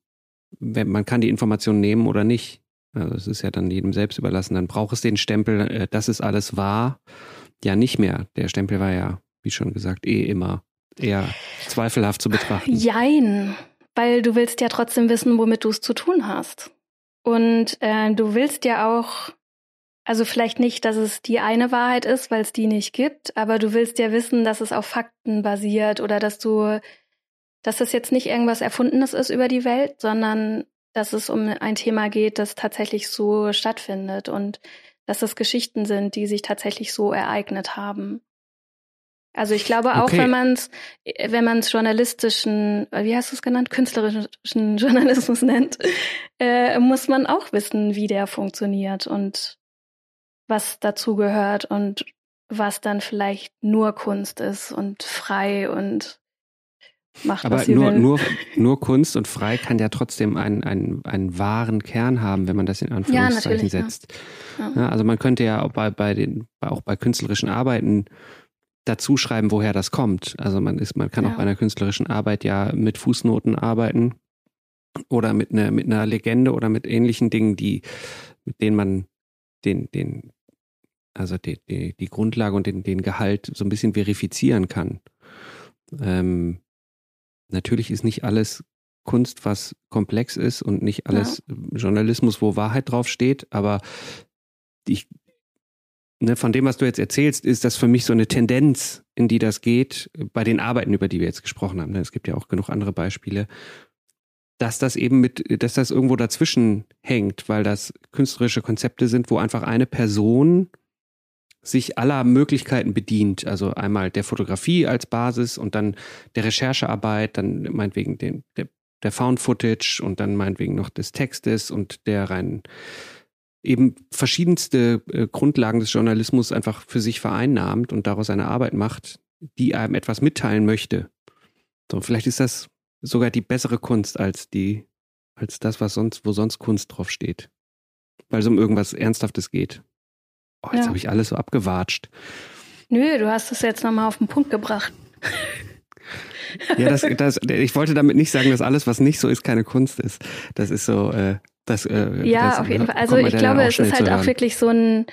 man kann die Information nehmen oder nicht. Also es ist ja dann jedem selbst überlassen. Dann braucht es den Stempel, äh, das ist alles wahr, ja nicht mehr. Der Stempel war ja, wie schon gesagt, eh immer eher zweifelhaft zu betrachten. Jein, weil du willst ja trotzdem wissen, womit du es zu tun hast. Und äh, du willst ja auch also vielleicht nicht, dass es die eine Wahrheit ist, weil es die nicht gibt, aber du willst ja wissen, dass es auf Fakten basiert oder dass du, dass das jetzt nicht irgendwas Erfundenes ist über die Welt, sondern dass es um ein Thema geht, das tatsächlich so stattfindet und dass es Geschichten sind, die sich tatsächlich so ereignet haben. Also ich glaube auch, okay. wenn man es, wenn man es journalistischen, wie hast du es genannt, künstlerischen [laughs] Journalismus nennt, äh, muss man auch wissen, wie der funktioniert und was dazugehört und was dann vielleicht nur Kunst ist und frei und macht Aber was sie nur, will. nur, nur Kunst und frei kann ja trotzdem einen, einen, einen wahren Kern haben, wenn man das in Anführungszeichen ja, setzt. Ja. Ja, also man könnte ja auch bei, bei den, auch bei künstlerischen Arbeiten dazu schreiben, woher das kommt. Also man ist, man kann auch bei einer künstlerischen Arbeit ja mit Fußnoten arbeiten oder mit einer, mit einer Legende oder mit ähnlichen Dingen, die, mit denen man den, den, also die, die, die Grundlage und den, den Gehalt so ein bisschen verifizieren kann. Ähm, natürlich ist nicht alles Kunst, was komplex ist und nicht alles ja. Journalismus, wo Wahrheit drauf steht, aber ich, ne, von dem, was du jetzt erzählst, ist das für mich so eine Tendenz, in die das geht, bei den Arbeiten, über die wir jetzt gesprochen haben. Ne? Es gibt ja auch genug andere Beispiele, dass das eben mit, dass das irgendwo dazwischen hängt, weil das künstlerische Konzepte sind, wo einfach eine Person sich aller Möglichkeiten bedient. Also einmal der Fotografie als Basis und dann der Recherchearbeit, dann meinetwegen den, der, der Found Footage und dann meinetwegen noch des Textes und der rein eben verschiedenste äh, Grundlagen des Journalismus einfach für sich vereinnahmt und daraus eine Arbeit macht, die einem etwas mitteilen möchte. So, vielleicht ist das sogar die bessere Kunst als die, als das, was sonst, wo sonst Kunst drauf steht. Weil es um irgendwas Ernsthaftes geht. Oh, jetzt ja. habe ich alles so abgewatscht. Nö, du hast es jetzt nochmal auf den Punkt gebracht. ja, das, [laughs] das, ich wollte damit nicht sagen, dass alles, was nicht so ist, keine Kunst ist. Das ist so, äh, das, äh, ja, das, auf jeden Fall. Also ich glaube, es ist halt auch wirklich so ein,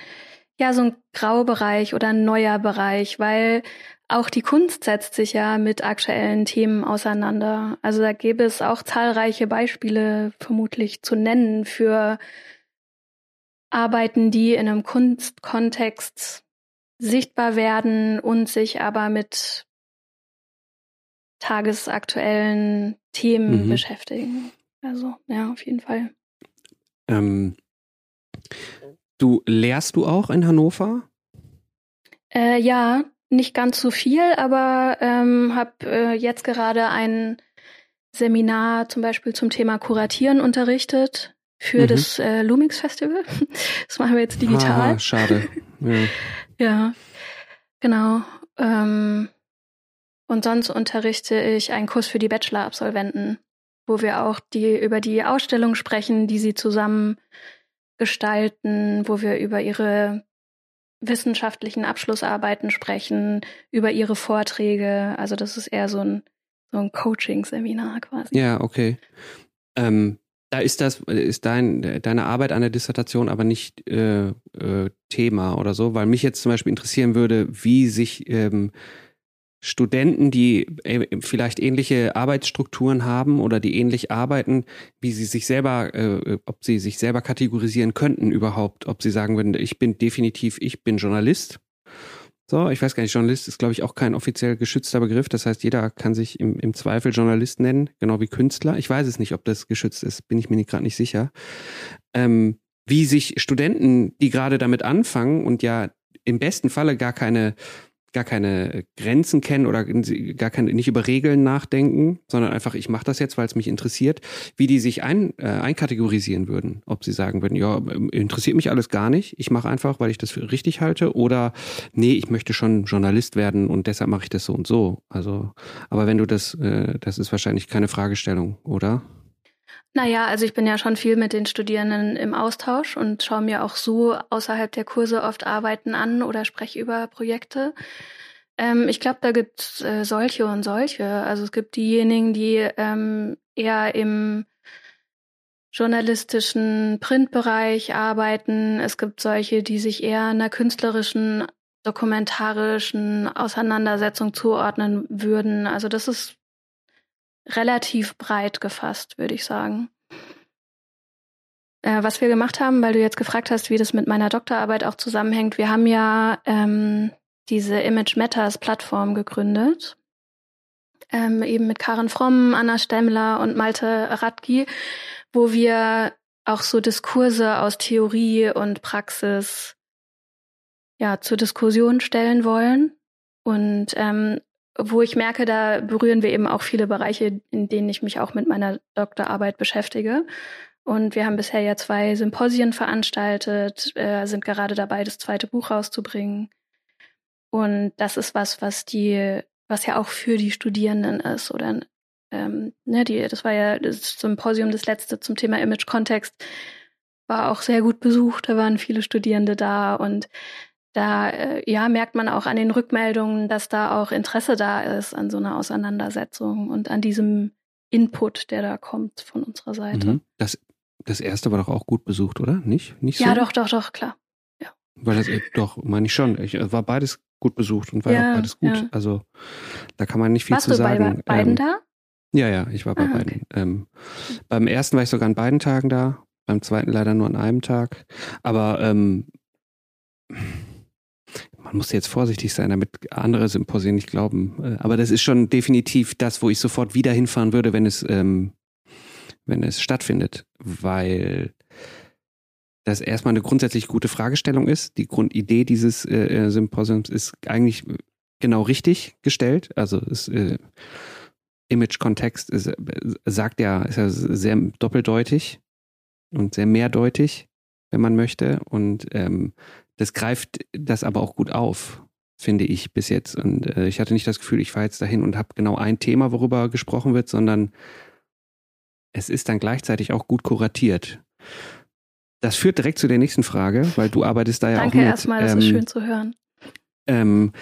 ja, so ein Graubereich oder ein neuer Bereich, weil auch die Kunst setzt sich ja mit aktuellen Themen auseinander. Also da gäbe es auch zahlreiche Beispiele vermutlich zu nennen für Arbeiten, die in einem Kunstkontext sichtbar werden und sich aber mit tagesaktuellen Themen mhm. beschäftigen. Also ja, auf jeden Fall. Ähm, du lehrst du auch in Hannover? Äh, ja, nicht ganz so viel, aber ähm, habe äh, jetzt gerade ein Seminar zum Beispiel zum Thema Kuratieren unterrichtet für mhm. das äh, Lumix Festival. [laughs] Das machen wir jetzt digital. Ah, schade. Ja, [laughs] ja genau. Ähm, und sonst unterrichte ich einen Kurs für die Bachelor-Absolventen, wo wir auch die über die Ausstellung sprechen, die sie zusammen gestalten, wo wir über ihre wissenschaftlichen Abschlussarbeiten sprechen, über ihre Vorträge. Also das ist eher so ein, so ein Coaching-Seminar quasi. Ja, okay. Ähm, da ist das, ist dein, deine Arbeit an der Dissertation aber nicht äh, äh, Thema oder so, weil mich jetzt zum Beispiel interessieren würde, wie sich ähm, Studenten, die äh, vielleicht ähnliche Arbeitsstrukturen haben oder die ähnlich arbeiten, wie sie sich selber, äh, ob sie sich selber kategorisieren könnten überhaupt, ob sie sagen würden, ich bin definitiv, ich bin Journalist. So, ich weiß gar nicht, Journalist ist, glaube ich, auch kein offiziell geschützter Begriff. Das heißt, jeder kann sich im, im Zweifel Journalist nennen, genau wie Künstler. Ich weiß es nicht, ob das geschützt ist, bin ich mir gerade nicht sicher. Ähm, wie sich Studenten, die gerade damit anfangen und ja im besten Falle gar keine gar keine Grenzen kennen oder gar keine, nicht über Regeln nachdenken, sondern einfach, ich mache das jetzt, weil es mich interessiert, wie die sich ein, äh, einkategorisieren würden. Ob sie sagen würden, ja, interessiert mich alles gar nicht, ich mache einfach, weil ich das für richtig halte, oder nee, ich möchte schon Journalist werden und deshalb mache ich das so und so. Also, aber wenn du das, äh, das ist wahrscheinlich keine Fragestellung, oder? Naja, also ich bin ja schon viel mit den Studierenden im Austausch und schaue mir auch so außerhalb der Kurse oft Arbeiten an oder spreche über Projekte. Ähm, ich glaube, da gibt es äh, solche und solche. Also es gibt diejenigen, die ähm, eher im journalistischen Printbereich arbeiten. Es gibt solche, die sich eher einer künstlerischen, dokumentarischen Auseinandersetzung zuordnen würden. Also das ist relativ breit gefasst, würde ich sagen. Äh, was wir gemacht haben, weil du jetzt gefragt hast, wie das mit meiner Doktorarbeit auch zusammenhängt, wir haben ja ähm, diese Image Matters Plattform gegründet. Ähm, eben mit Karen Fromm, Anna Stemmler und Malte Radki, wo wir auch so Diskurse aus Theorie und Praxis ja zur Diskussion stellen wollen und ähm, wo ich merke, da berühren wir eben auch viele Bereiche, in denen ich mich auch mit meiner Doktorarbeit beschäftige. Und wir haben bisher ja zwei Symposien veranstaltet, äh, sind gerade dabei, das zweite Buch rauszubringen. Und das ist was, was die, was ja auch für die Studierenden ist. Oder ähm, ne, die, das war ja das Symposium, das letzte zum Thema Image-Kontext, war auch sehr gut besucht. Da waren viele Studierende da und da äh, ja merkt man auch an den Rückmeldungen, dass da auch Interesse da ist an so einer Auseinandersetzung und an diesem Input, der da kommt von unserer Seite. Mhm. Das, das erste war doch auch gut besucht, oder? Nicht? Nicht so? Ja, doch, doch, doch, klar. Ja. Weil das, äh, doch, meine ich schon. Ich, war beides gut besucht und war ja, auch beides gut. Ja. Also da kann man nicht viel Warst zu du sagen. bei beiden ähm, da? Ja, ja, ich war bei ah, beiden. Okay. Ähm, beim ersten war ich sogar an beiden Tagen da, beim zweiten leider nur an einem Tag. Aber ähm, man muss jetzt vorsichtig sein, damit andere Symposien nicht glauben. Äh, aber das ist schon definitiv das, wo ich sofort wieder hinfahren würde, wenn es, ähm, wenn es stattfindet, weil das erstmal eine grundsätzlich gute Fragestellung ist. Die Grundidee dieses äh, äh Symposiums ist eigentlich genau richtig gestellt. Also ist, äh, Image-Kontext ist, äh, sagt ja, ist ja sehr doppeldeutig und sehr mehrdeutig, wenn man möchte. Und ähm, das greift das aber auch gut auf, finde ich bis jetzt. Und äh, ich hatte nicht das Gefühl, ich fahre jetzt dahin und habe genau ein Thema, worüber gesprochen wird, sondern es ist dann gleichzeitig auch gut kuratiert. Das führt direkt zu der nächsten Frage, weil du arbeitest da ja Danke auch mit. Danke erstmal, das ähm, ist schön zu hören. Ähm,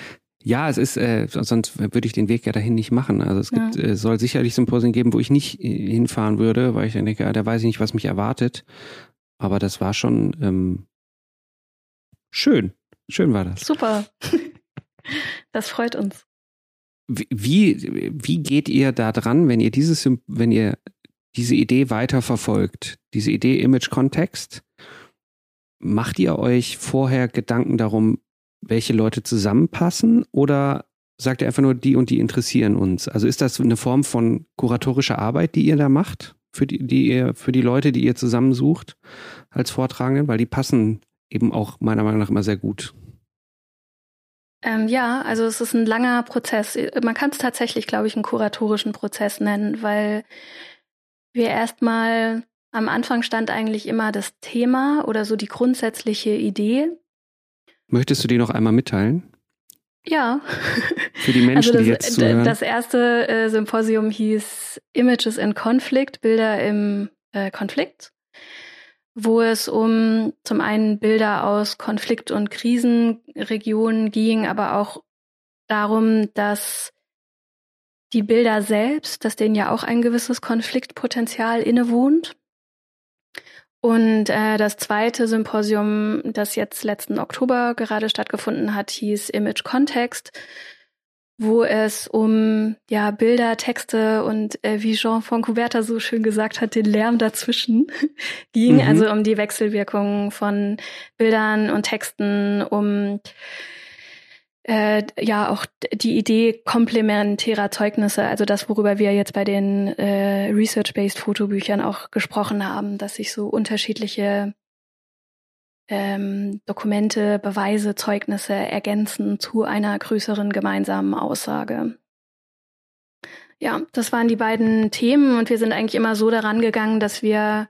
ja, es ist, äh, sonst würde ich den Weg ja dahin nicht machen. Also es gibt, ja. äh, soll sicherlich Symposien geben, wo ich nicht äh, hinfahren würde, weil ich dann denke, ah, da weiß ich nicht, was mich erwartet. Aber das war schon ähm, schön. Schön war das. Super. [laughs] Das freut uns. Wie, wie geht ihr da dran, wenn ihr dieses, wenn ihr diese Idee weiterverfolgt, diese Idee Image Kontext? Macht ihr euch vorher Gedanken darum, welche Leute zusammenpassen oder sagt ihr einfach nur, die und die interessieren uns? Also ist das eine Form von kuratorischer Arbeit, die ihr da macht? Für die, die ihr, für die Leute, die ihr zusammensucht als Vortragenden, weil die passen eben auch meiner Meinung nach immer sehr gut. Ähm, ja, also es ist ein langer Prozess. Man kann es tatsächlich, glaube ich, einen kuratorischen Prozess nennen, weil wir erstmal am Anfang stand eigentlich immer das Thema oder so die grundsätzliche Idee Möchtest du die noch einmal mitteilen? Ja. Für die Menschen, also das, die jetzt zuhören. Das erste äh, Symposium hieß Images in Conflict, Bilder im äh, Konflikt, wo es um zum einen Bilder aus Konflikt- und Krisenregionen ging, aber auch darum, dass die Bilder selbst, dass denen ja auch ein gewisses Konfliktpotenzial innewohnt. Und äh, das zweite Symposium, das jetzt letzten Oktober gerade stattgefunden hat, hieß Image Context, wo es um ja Bilder, Texte und äh, wie Jean von Couberta so schön gesagt hat, den Lärm dazwischen [laughs] ging, mhm. also um die Wechselwirkungen von Bildern und Texten, um äh, ja auch die Idee komplementärer Zeugnisse, also das, worüber wir jetzt bei den äh, Research-Based Fotobüchern auch gesprochen haben, dass sich so unterschiedliche ähm, Dokumente, Beweise, Zeugnisse ergänzen zu einer größeren gemeinsamen Aussage. Ja, das waren die beiden Themen und wir sind eigentlich immer so daran gegangen, dass wir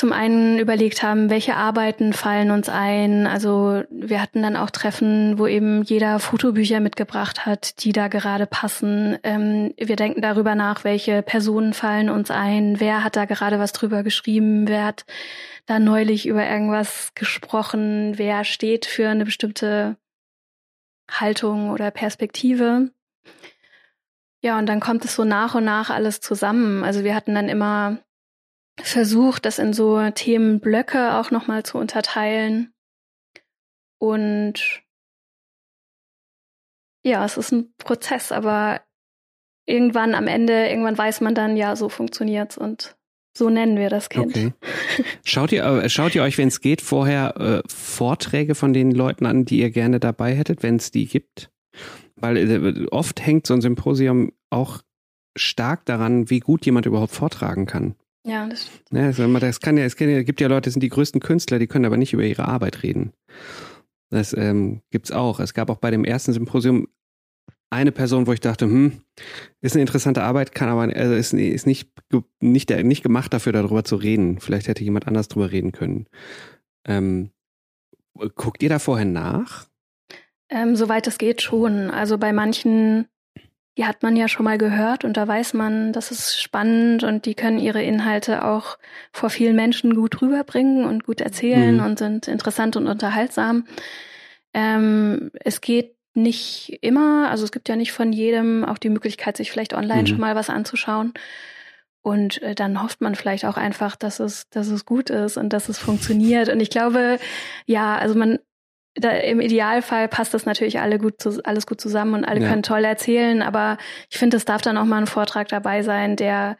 zum einen überlegt haben, welche Arbeiten fallen uns ein. Also wir hatten dann auch Treffen, wo eben jeder Fotobücher mitgebracht hat, die da gerade passen. Ähm, wir denken darüber nach, welche Personen fallen uns ein, wer hat da gerade was drüber geschrieben, wer hat da neulich über irgendwas gesprochen, wer steht für eine bestimmte Haltung oder Perspektive. Ja, und dann kommt es so nach und nach alles zusammen. Also wir hatten dann immer versucht, das in so Themenblöcke auch nochmal zu unterteilen. Und ja, es ist ein Prozess, aber irgendwann am Ende, irgendwann weiß man dann, ja, so funktioniert's und so nennen wir das Kind. Okay. [laughs] Schaut ihr, äh, schaut ihr euch, wenn es geht, vorher äh, Vorträge von den Leuten an, die ihr gerne dabei hättet, wenn es die gibt? Weil äh, oft hängt so ein Symposium auch stark daran, wie gut jemand überhaupt vortragen kann. Ja, das stimmt. Ja, also das kann ja, es gibt ja Leute, das sind die größten Künstler, die können aber nicht über ihre Arbeit reden. Das ähm, gibt's auch. Es gab auch bei dem ersten Symposium eine Person, wo ich dachte, hm, ist eine interessante Arbeit, kann aber also ist, ist nicht, nicht, nicht gemacht dafür, darüber zu reden. Vielleicht hätte jemand anders drüber reden können. Ähm, guckt ihr da vorher nach? Ähm, soweit es geht schon. Also bei manchen die hat man ja schon mal gehört und da weiß man, das ist spannend und die können ihre Inhalte auch vor vielen Menschen gut rüberbringen und gut erzählen mhm. und sind interessant und unterhaltsam. Ähm, es geht nicht immer, also es gibt ja nicht von jedem auch die Möglichkeit, sich vielleicht online mhm. schon mal was anzuschauen. Und äh, dann hofft man vielleicht auch einfach, dass es, dass es gut ist und dass es funktioniert. Und ich glaube, ja, also man, da, im Idealfall passt das natürlich alle gut zu, alles gut zusammen und alle ja. können toll erzählen, aber ich finde, es darf dann auch mal ein Vortrag dabei sein, der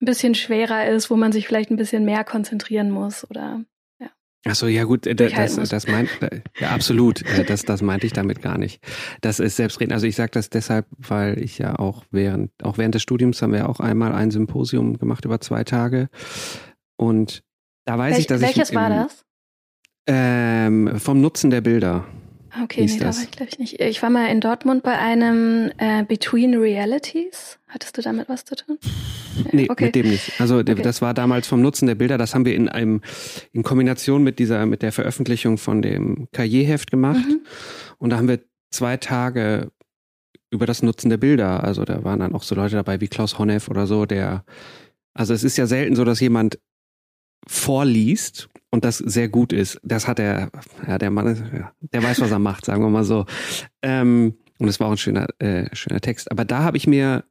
ein bisschen schwerer ist, wo man sich vielleicht ein bisschen mehr konzentrieren muss oder ja. Achso, ja gut, äh, das, das meint, ja absolut, äh, das, das meinte ich damit gar nicht. Das ist selbstredend. Also ich sage das deshalb, weil ich ja auch während, auch während des Studiums haben wir auch einmal ein Symposium gemacht über zwei Tage. Und da weiß Welch, ich, dass welches ich. Welches war das? Ähm, vom Nutzen der Bilder. Okay, nee, da war ich glaube ich nicht. Ich war mal in Dortmund bei einem äh, Between Realities. Hattest du damit was zu tun? Nee, okay. mit dem nicht. Also okay. das war damals vom Nutzen der Bilder, das haben wir in einem in Kombination mit dieser mit der Veröffentlichung von dem Karrierheft gemacht mhm. und da haben wir zwei Tage über das Nutzen der Bilder, also da waren dann auch so Leute dabei wie Klaus Honneff oder so, der also es ist ja selten so, dass jemand vorliest und das sehr gut ist. Das hat er, ja, der Mann, der weiß, was er macht, sagen wir mal so. Ähm, und es war auch ein schöner, äh, schöner Text. Aber da habe ich mir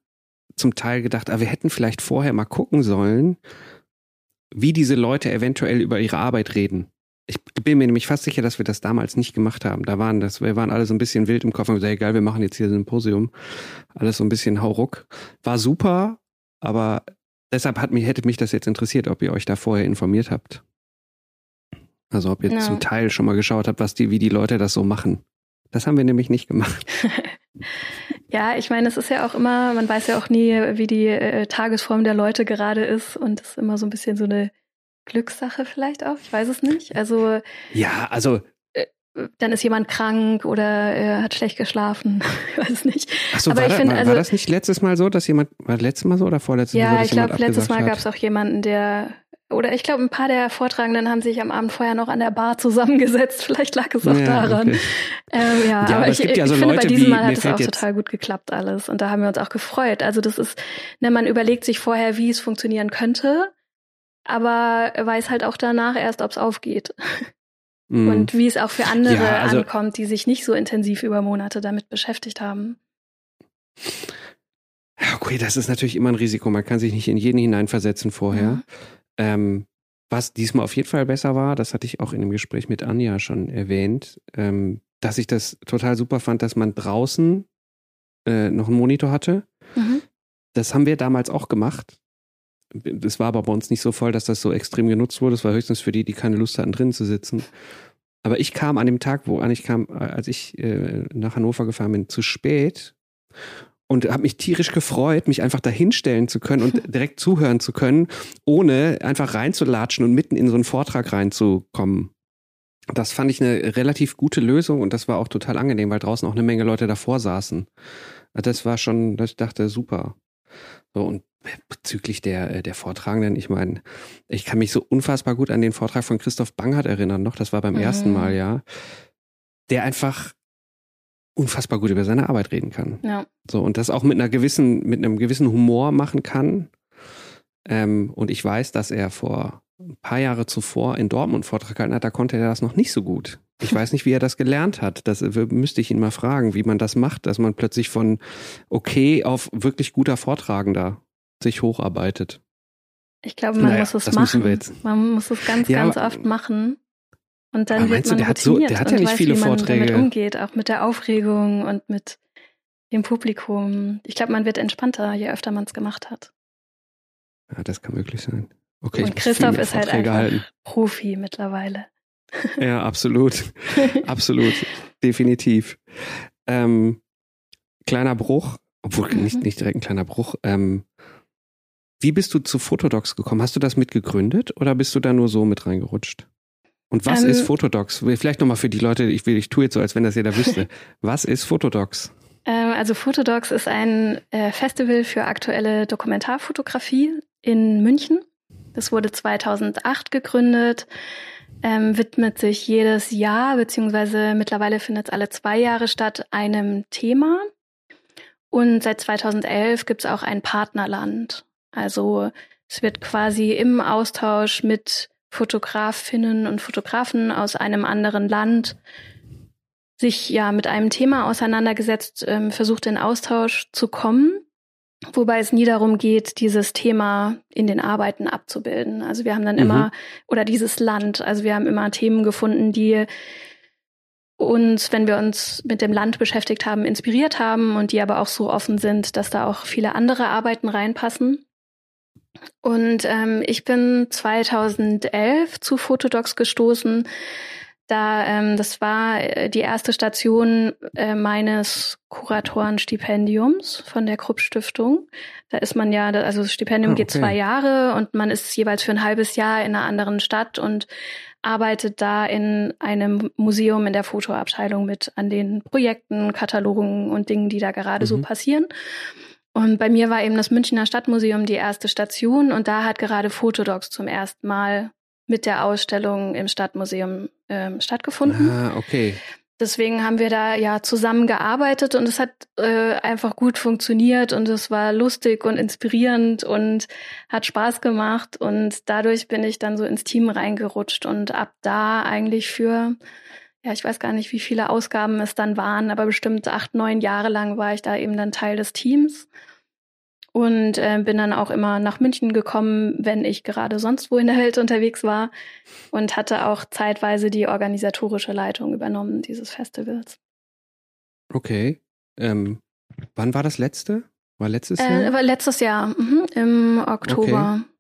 zum Teil gedacht, ah, wir hätten vielleicht vorher mal gucken sollen, wie diese Leute eventuell über ihre Arbeit reden. Ich bin mir nämlich fast sicher, dass wir das damals nicht gemacht haben. Da waren das, wir waren alle so ein bisschen wild im Kopf und gesagt, egal, wir machen jetzt hier ein Symposium. Alles so ein bisschen hauruck. War super, aber deshalb hat mich, hätte mich das jetzt interessiert, ob ihr euch da vorher informiert habt. Also ob ihr no. zum Teil schon mal geschaut habt, was die, wie die Leute das so machen. Das haben wir nämlich nicht gemacht. [laughs] ja, ich meine, es ist ja auch immer, man weiß ja auch nie, wie die äh, Tagesform der Leute gerade ist und es ist immer so ein bisschen so eine Glückssache vielleicht auch. Ich weiß es nicht. Also ja, also dann ist jemand krank oder er hat schlecht geschlafen. [laughs] ich weiß nicht. Ach so, Aber war, ich find, war, also, war das nicht letztes Mal so, dass jemand, war letztes Mal so oder vorletztes ja, Mal? Ja, ich glaube, letztes Mal gab es auch jemanden, der, oder ich glaube, ein paar der Vortragenden haben sich am Abend vorher noch an der Bar zusammengesetzt. [laughs] Vielleicht lag es auch ja, daran. Okay. Ähm, ja, ja, aber, ich, ja so ich finde, bei diesem Mal hat es auch total gut geklappt alles. Und da haben wir uns auch gefreut. Also das ist, ne, man überlegt sich vorher, wie es funktionieren könnte, aber weiß halt auch danach erst, ob es aufgeht. Mhm. Und wie es auch für andere also, ankommt, die sich nicht so intensiv über Monate damit beschäftigt haben. Okay, das ist natürlich immer ein Risiko. Man kann sich nicht in jeden hineinversetzen vorher. Ähm, was diesmal auf jeden Fall besser war, das hatte ich auch in dem Gespräch mit Anja schon erwähnt, ähm, dass ich das total super fand, dass man draußen äh, noch einen Monitor hatte. Mhm. Das haben wir damals auch gemacht. Das war aber bei uns nicht so voll, dass das so extrem genutzt wurde. Das war höchstens für die, die keine Lust hatten, drinnen zu sitzen. Aber ich kam an dem Tag, wo an ich kam, als ich äh, nach Hannover gefahren bin, zu spät und habe mich tierisch gefreut, mich einfach dahinstellen zu können und [laughs] direkt zuhören zu können, ohne einfach reinzulatschen und mitten in so einen Vortrag reinzukommen. Das fand ich eine relativ gute Lösung und das war auch total angenehm, weil draußen auch eine Menge Leute davor saßen. Das war schon, ich dachte, super. So, und bezüglich der, äh, der Vortragenden, ich meine, ich kann mich so unfassbar gut an den Vortrag von Christoph Bangert erinnern noch, das war beim mhm. ersten Mal, ja, der einfach unfassbar gut über seine Arbeit reden kann. Ja. So, und das auch mit einer gewissen, mit einem gewissen Humor machen kann. Ähm, und ich weiß, dass er vor ein paar Jahre zuvor in Dortmund Vortrag gehalten hat, da konnte er das noch nicht so gut. Ich weiß nicht, wie er das gelernt hat. Das müsste ich ihn mal fragen, wie man das macht, dass man plötzlich von okay auf wirklich guter Vortragender sich hocharbeitet. Ich glaube, man naja, muss es machen. Man muss es ganz, ja, ganz oft machen. Und dann wird man du, der hat so, der hat ja nicht weiß, viele wie man Vorträge. damit umgeht, auch mit der Aufregung und mit dem Publikum. Ich glaube, man wird entspannter, je öfter man es gemacht hat. Ja, das kann möglich sein. Okay, und Christoph ist halt einfach halten. Profi mittlerweile. [laughs] Ja, absolut. absolut. Definitiv. Ähm, kleiner Bruch, obwohl mhm. nicht, nicht direkt ein kleiner Bruch. Ähm, wie bist du zu Fotodocs gekommen? Hast du das mitgegründet oder bist du da nur so mit reingerutscht? Und was ähm, ist Fotodocs? Vielleicht nochmal für die Leute, ich, will, ich tue jetzt so, als wenn das jeder wüsste. [laughs] was ist Fotodocs? Ähm, also Fotodocs ist ein äh, Festival für aktuelle Dokumentarfotografie in München. Das wurde 2008 gegründet, ähm, widmet sich jedes Jahr, beziehungsweise mittlerweile findet es alle zwei Jahre statt, einem Thema. Und seit 2011 gibt es auch ein Partnerland. Also es wird quasi im Austausch mit Fotografinnen und Fotografen aus einem anderen Land sich ja mit einem Thema auseinandergesetzt, ähm, versucht in Austausch zu kommen, wobei es nie darum geht, dieses Thema in den Arbeiten abzubilden. Also wir haben dann mhm. immer, oder dieses Land, also wir haben immer Themen gefunden, die uns, wenn wir uns mit dem Land beschäftigt haben, inspiriert haben und die aber auch so offen sind, dass da auch viele andere Arbeiten reinpassen. Und ähm, ich bin 2011 zu Fotodocs gestoßen. Da, ähm, das war äh, die erste Station äh, meines Kuratorenstipendiums von der Krupp Stiftung. Da ist man ja, also das Stipendium ah, okay. geht zwei Jahre und man ist jeweils für ein halbes Jahr in einer anderen Stadt und arbeitet da in einem Museum in der Fotoabteilung mit an den Projekten, Katalogen und Dingen, die da gerade mhm. so passieren. Und bei mir war eben das Münchner Stadtmuseum die erste Station und da hat gerade Fotodocs zum ersten Mal mit der Ausstellung im Stadtmuseum ähm, stattgefunden. Ah, okay. Deswegen haben wir da ja zusammengearbeitet und es hat äh, einfach gut funktioniert und es war lustig und inspirierend und hat Spaß gemacht und dadurch bin ich dann so ins Team reingerutscht und ab da eigentlich für, ja, ich weiß gar nicht, wie viele Ausgaben es dann waren, aber bestimmt acht, neun Jahre lang war ich da eben dann Teil des Teams und äh, bin dann auch immer nach München gekommen, wenn ich gerade sonst wo in der Welt unterwegs war und hatte auch zeitweise die organisatorische Leitung übernommen dieses Festivals. Okay. Ähm, wann war das letzte? War letztes Jahr? Äh, war letztes Jahr, mhm, im Oktober. Okay.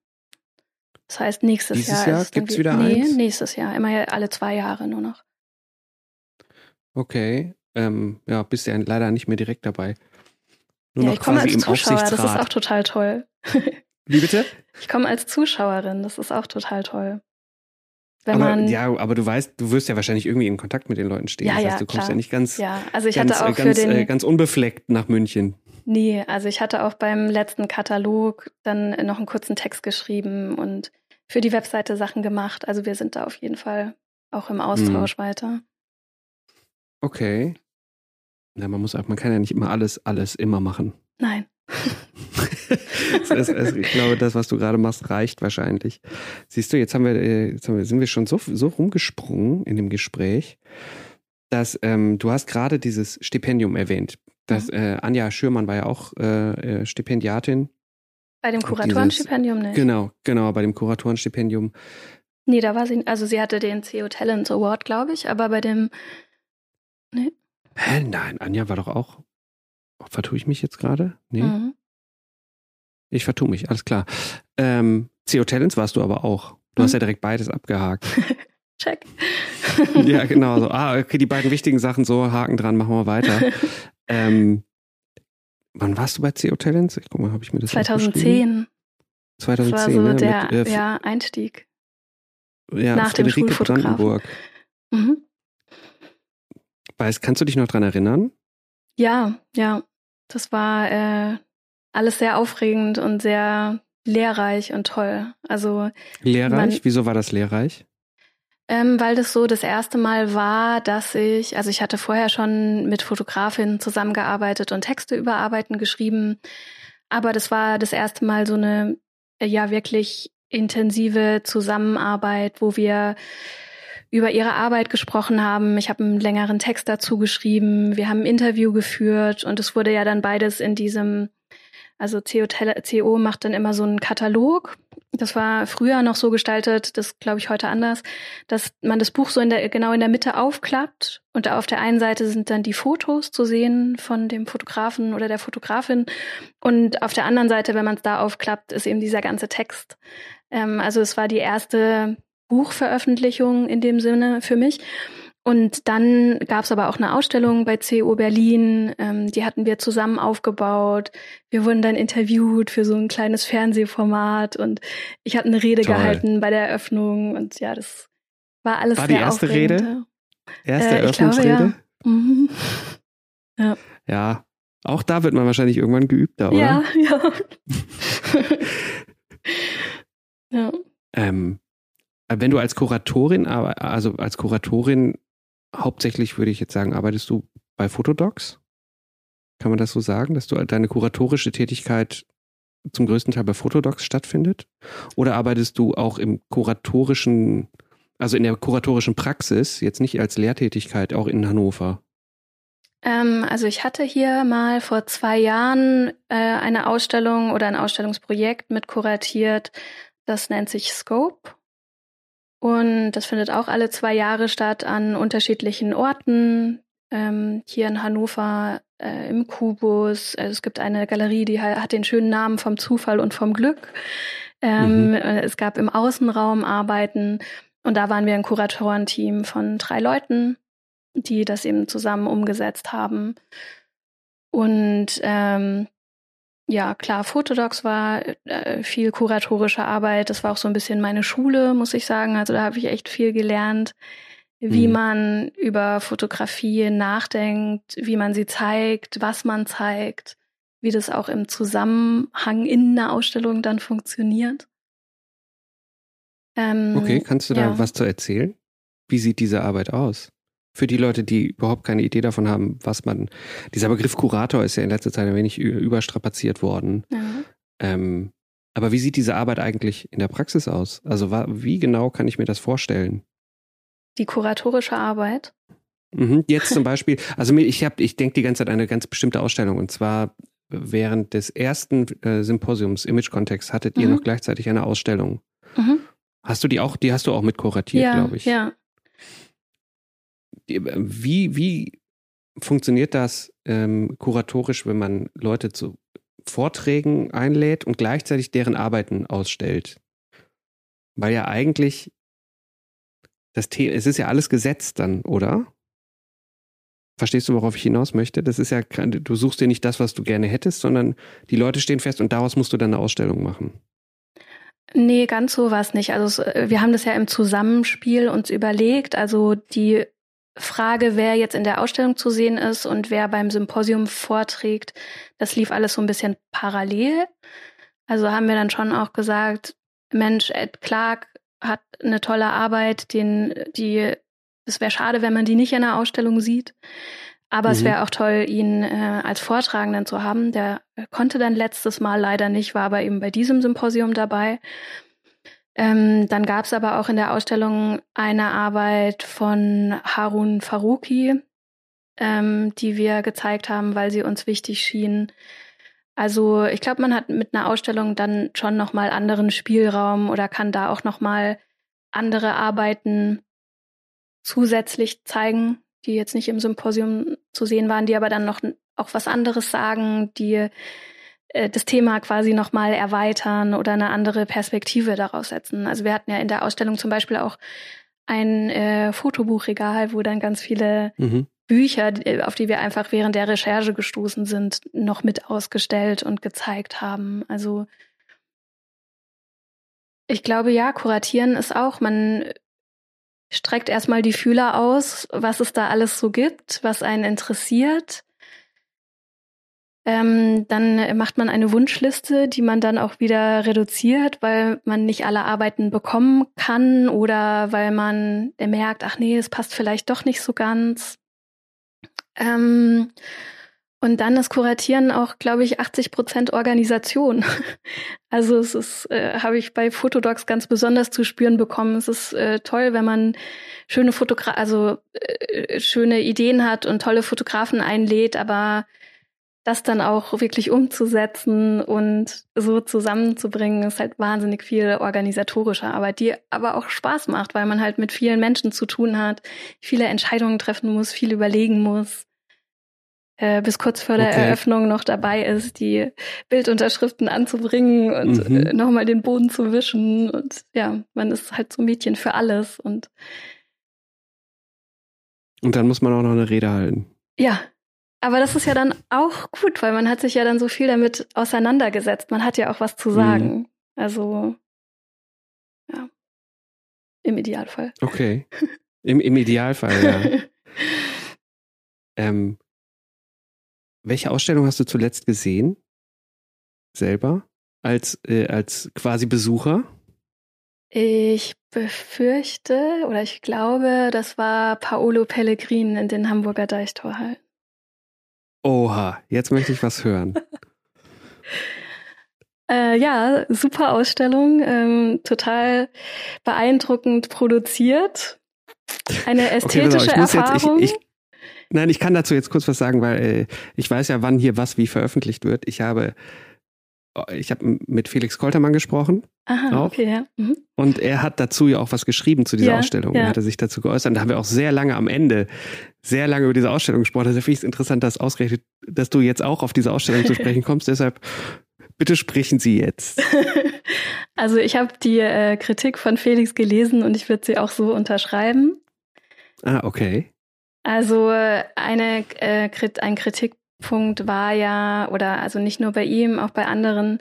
Das heißt, nächstes Dieses Jahr. Jahr gibt es wieder nee, eins? nächstes Jahr. Immer alle zwei Jahre nur noch. Okay. Ähm, ja, bist ja leider nicht mehr direkt dabei. Nur ja, ich komme als Zuschauer, das ist auch total toll. [laughs] Wie bitte? Ich komme als Zuschauerin, das ist auch total toll. Wenn aber, man, ja, aber du weißt, du wirst ja wahrscheinlich irgendwie in Kontakt mit den Leuten stehen. Ja, das heißt, du kommst klar. ja nicht ganz, ja, also ich ganz, hatte auch ganz, für den, äh, ganz unbefleckt nach München. Nee, also ich hatte auch beim letzten Katalog dann noch einen kurzen Text geschrieben und für die Webseite Sachen gemacht. Also wir sind da auf jeden Fall auch im Austausch hm. weiter. Okay. Na, man muss auch, man kann ja nicht immer alles, alles immer machen. Nein. [laughs] ich glaube, das, was du gerade machst, reicht wahrscheinlich. Siehst du, jetzt haben wir, äh, jetzt haben wir, sind wir schon so, so rumgesprungen in dem Gespräch, dass ähm, du hast gerade dieses Stipendium erwähnt. Das, mhm. äh, Anja Schürmann war ja auch äh, äh Stipendiatin. Bei dem Kuratorenstipendium, ne? Genau, genau, bei dem Kuratorenstipendium. Nee, da war sie, also sie hatte den CO Talent Award, glaube ich, aber bei dem, nee. Hä, nein, Anja war doch auch. Vertue ich mich jetzt gerade? Nee. Mhm. Ich vertue mich, alles klar. Ähm, CO Talents warst du aber auch. Du mhm. hast ja direkt beides abgehakt. [laughs] Check. [laughs] ja, genau. So. Ah, okay, die beiden wichtigen Sachen so, Haken dran, machen wir weiter. [laughs] ähm, wann warst du bei CO Talents? Ich guck mal, habe ich mir das 2010. 2010, das war so ne? der Mit, äh, ja, Einstieg. Ja, Nach Friederike dem Brandenburg. Mhm. Weißt, kannst du dich noch dran erinnern? Ja, ja. Das war äh, alles sehr aufregend und sehr lehrreich und toll. Also lehrreich? Man, Wieso war das lehrreich? Ähm, weil das so das erste Mal war, dass ich, also ich hatte vorher schon mit Fotografinnen zusammengearbeitet und Texte überarbeiten geschrieben, aber das war das erste Mal so eine ja wirklich intensive Zusammenarbeit, wo wir über ihre Arbeit gesprochen haben. Ich habe einen längeren Text dazu geschrieben. Wir haben ein Interview geführt und es wurde ja dann beides in diesem, also CO, CO macht dann immer so einen Katalog. Das war früher noch so gestaltet, das glaube ich heute anders, dass man das Buch so in der, genau in der Mitte aufklappt und auf der einen Seite sind dann die Fotos zu sehen von dem Fotografen oder der Fotografin und auf der anderen Seite, wenn man es da aufklappt, ist eben dieser ganze Text. Ähm, also es war die erste Buchveröffentlichung in dem Sinne für mich. Und dann gab es aber auch eine Ausstellung bei CO Berlin, ähm, die hatten wir zusammen aufgebaut. Wir wurden dann interviewt für so ein kleines Fernsehformat und ich habe eine Rede Toll. gehalten bei der Eröffnung und ja, das war alles war sehr die erste aufregend. Rede? Erste Äh, Eröffnungsrede? glaube, ja. Mhm. Ja. Ja, auch da wird man wahrscheinlich irgendwann geübter, oder? Ja, ja. [laughs] [laughs] ja. Ähm, wenn du als Kuratorin, also als Kuratorin, hauptsächlich würde ich jetzt sagen, arbeitest du bei Fotodocs? Kann man das so sagen, dass du deine kuratorische Tätigkeit zum größten Teil bei Fotodocs stattfindet? Oder arbeitest du auch im kuratorischen, also in der kuratorischen Praxis, jetzt nicht als Lehrtätigkeit, auch in Hannover? Ähm, also ich hatte hier mal vor zwei Jahren äh, eine Ausstellung oder ein Ausstellungsprojekt mit kuratiert. Das nennt sich Scope. Und das findet auch alle zwei Jahre statt an unterschiedlichen Orten ähm, hier in Hannover äh, im Kubus. Also es gibt eine Galerie, die hat den schönen Namen vom Zufall und vom Glück. Ähm, mhm. Äh, es gab im Außenraum Arbeiten und da waren wir ein Kuratorenteam von drei Leuten, die das eben zusammen umgesetzt haben. Und ähm, ja, klar, Fotodocs war äh, viel kuratorische Arbeit. Das war auch so ein bisschen meine Schule, muss ich sagen. Also da habe ich echt viel gelernt, wie mhm. man über Fotografie nachdenkt, wie man sie zeigt, was man zeigt, wie das auch im Zusammenhang in einer Ausstellung dann funktioniert. Ähm, okay, kannst du da ja. was zu erzählen? Wie sieht diese Arbeit aus? Für die Leute, die überhaupt keine Idee davon haben, was man. Dieser Begriff Kurator ist ja in letzter Zeit ein wenig überstrapaziert worden. Ähm, aber wie sieht diese Arbeit eigentlich in der Praxis aus? Also wie genau kann ich mir das vorstellen? Die kuratorische Arbeit? Mhm, jetzt zum Beispiel, also ich habe, ich denke die ganze Zeit an eine ganz bestimmte Ausstellung und zwar während des ersten äh, Symposiums Image Kontext hattet mhm. ihr noch gleichzeitig eine Ausstellung. Mhm. Hast du die auch, die hast du auch mit kuratiert, ja, glaube ich. Ja. Wie, wie funktioniert das ähm, kuratorisch, wenn man Leute zu Vorträgen einlädt und gleichzeitig deren Arbeiten ausstellt? Weil ja eigentlich das Thema, es ist ja alles gesetzt dann, oder? Verstehst du, worauf ich hinaus möchte? Das ist ja, du suchst dir nicht das, was du gerne hättest, sondern die Leute stehen fest und daraus musst du dann eine Ausstellung machen. Nee, ganz so war es nicht. Also wir haben das ja im Zusammenspiel uns überlegt. Also die Frage, wer jetzt in der Ausstellung zu sehen ist und wer beim Symposium vorträgt, das lief alles so ein bisschen parallel. Also haben wir dann schon auch gesagt, Mensch, Ed Clark hat eine tolle Arbeit, den, die, es wäre schade, wenn man die nicht in der Ausstellung sieht. Aber mhm. es wäre auch toll, ihn äh, als Vortragenden zu haben. Der konnte dann letztes Mal leider nicht, war aber eben bei diesem Symposium dabei. Ähm, dann gab es aber auch in der Ausstellung eine Arbeit von Harun Faruqi, ähm, die wir gezeigt haben, weil sie uns wichtig schien. Also ich glaube, man hat mit einer Ausstellung dann schon nochmal anderen Spielraum oder kann da auch nochmal andere Arbeiten zusätzlich zeigen, die jetzt nicht im Symposium zu sehen waren, die aber dann noch auch was anderes sagen, die das Thema quasi nochmal erweitern oder eine andere Perspektive daraus setzen. Also wir hatten ja in der Ausstellung zum Beispiel auch ein äh, Fotobuchregal, wo dann ganz viele mhm. Bücher, auf die wir einfach während der Recherche gestoßen sind, noch mit ausgestellt und gezeigt haben. Also ich glaube, ja, kuratieren ist auch, man streckt erstmal die Fühler aus, was es da alles so gibt, was einen interessiert. Ähm, dann macht man eine Wunschliste, die man dann auch wieder reduziert, weil man nicht alle Arbeiten bekommen kann oder weil man merkt, ach nee, es passt vielleicht doch nicht so ganz. Ähm, und dann ist Kuratieren auch, glaube ich, 80 Prozent Organisation. [laughs] Also es ist, äh, habe ich bei Fotodocs ganz besonders zu spüren bekommen. Es ist äh, toll, wenn man schöne Fotogra also äh, schöne Ideen hat und tolle Fotografen einlädt, aber das dann auch wirklich umzusetzen und so zusammenzubringen, ist halt wahnsinnig viel organisatorische Arbeit, die aber auch Spaß macht, weil man halt mit vielen Menschen zu tun hat, viele Entscheidungen treffen muss, viel überlegen muss äh, bis kurz vor der okay. Eröffnung noch dabei ist, die Bildunterschriften anzubringen und mhm. äh, nochmal den Boden zu wischen. Und ja, man ist halt so Mädchen für alles. Und, und dann muss man auch noch eine Rede halten. Ja, aber das ist ja dann auch gut, weil man hat sich ja dann so viel damit auseinandergesetzt. Man hat ja auch was zu mhm. sagen. Mhm. Also, ja. Im Idealfall. Okay. Im, im Idealfall, ja. [laughs] ähm, welche Ausstellung hast du zuletzt gesehen? Selber? Als, äh, als quasi Besucher? Ich befürchte oder ich glaube, das war Paolo Pellegrin in den Hamburger Deichtorhallen. Oha, jetzt möchte ich was hören. [laughs] äh, ja, super Ausstellung, ähm, total beeindruckend produziert. Eine [laughs] ästhetische okay, Erfahrung. Jetzt, ich, ich, Nein, ich kann dazu jetzt kurz was sagen, weil äh, ich weiß ja, wann hier was wie veröffentlicht wird. Ich habe ich habe mit Felix Koltermann gesprochen. Aha, auch. okay, ja. Mhm. Und er hat dazu ja auch was geschrieben zu dieser ja, Ausstellung. Ja. Er hatte sich dazu geäußert. Und da haben wir auch sehr lange am Ende, sehr lange über diese Ausstellung gesprochen. Also finde ich es interessant, dass ausgerechnet, dass du jetzt auch auf diese Ausstellung zu sprechen kommst. Deshalb bitte sprechen Sie jetzt. [laughs] Also ich habe die äh, Kritik von Felix gelesen und ich würde sie auch so unterschreiben. Ah, okay. Also eine, äh, ein Kritikpunkt war ja, oder also nicht nur bei ihm, auch bei anderen,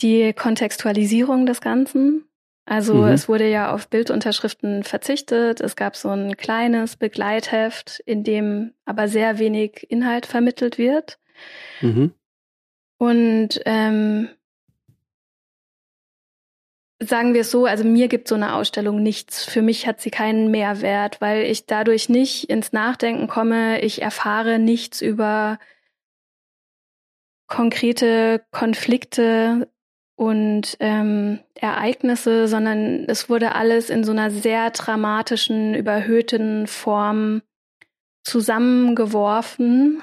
die Kontextualisierung des Ganzen. Also mhm. es wurde ja auf Bildunterschriften verzichtet. Es gab so ein kleines Begleitheft, in dem aber sehr wenig Inhalt vermittelt wird. Mhm. Und ähm, sagen wir es so, also mir gibt so eine Ausstellung nichts. Für mich hat sie keinen Mehrwert, weil ich dadurch nicht ins Nachdenken komme. Ich erfahre nichts über konkrete Konflikte und ähm, Ereignisse, sondern es wurde alles in so einer sehr dramatischen, überhöhten Form zusammengeworfen.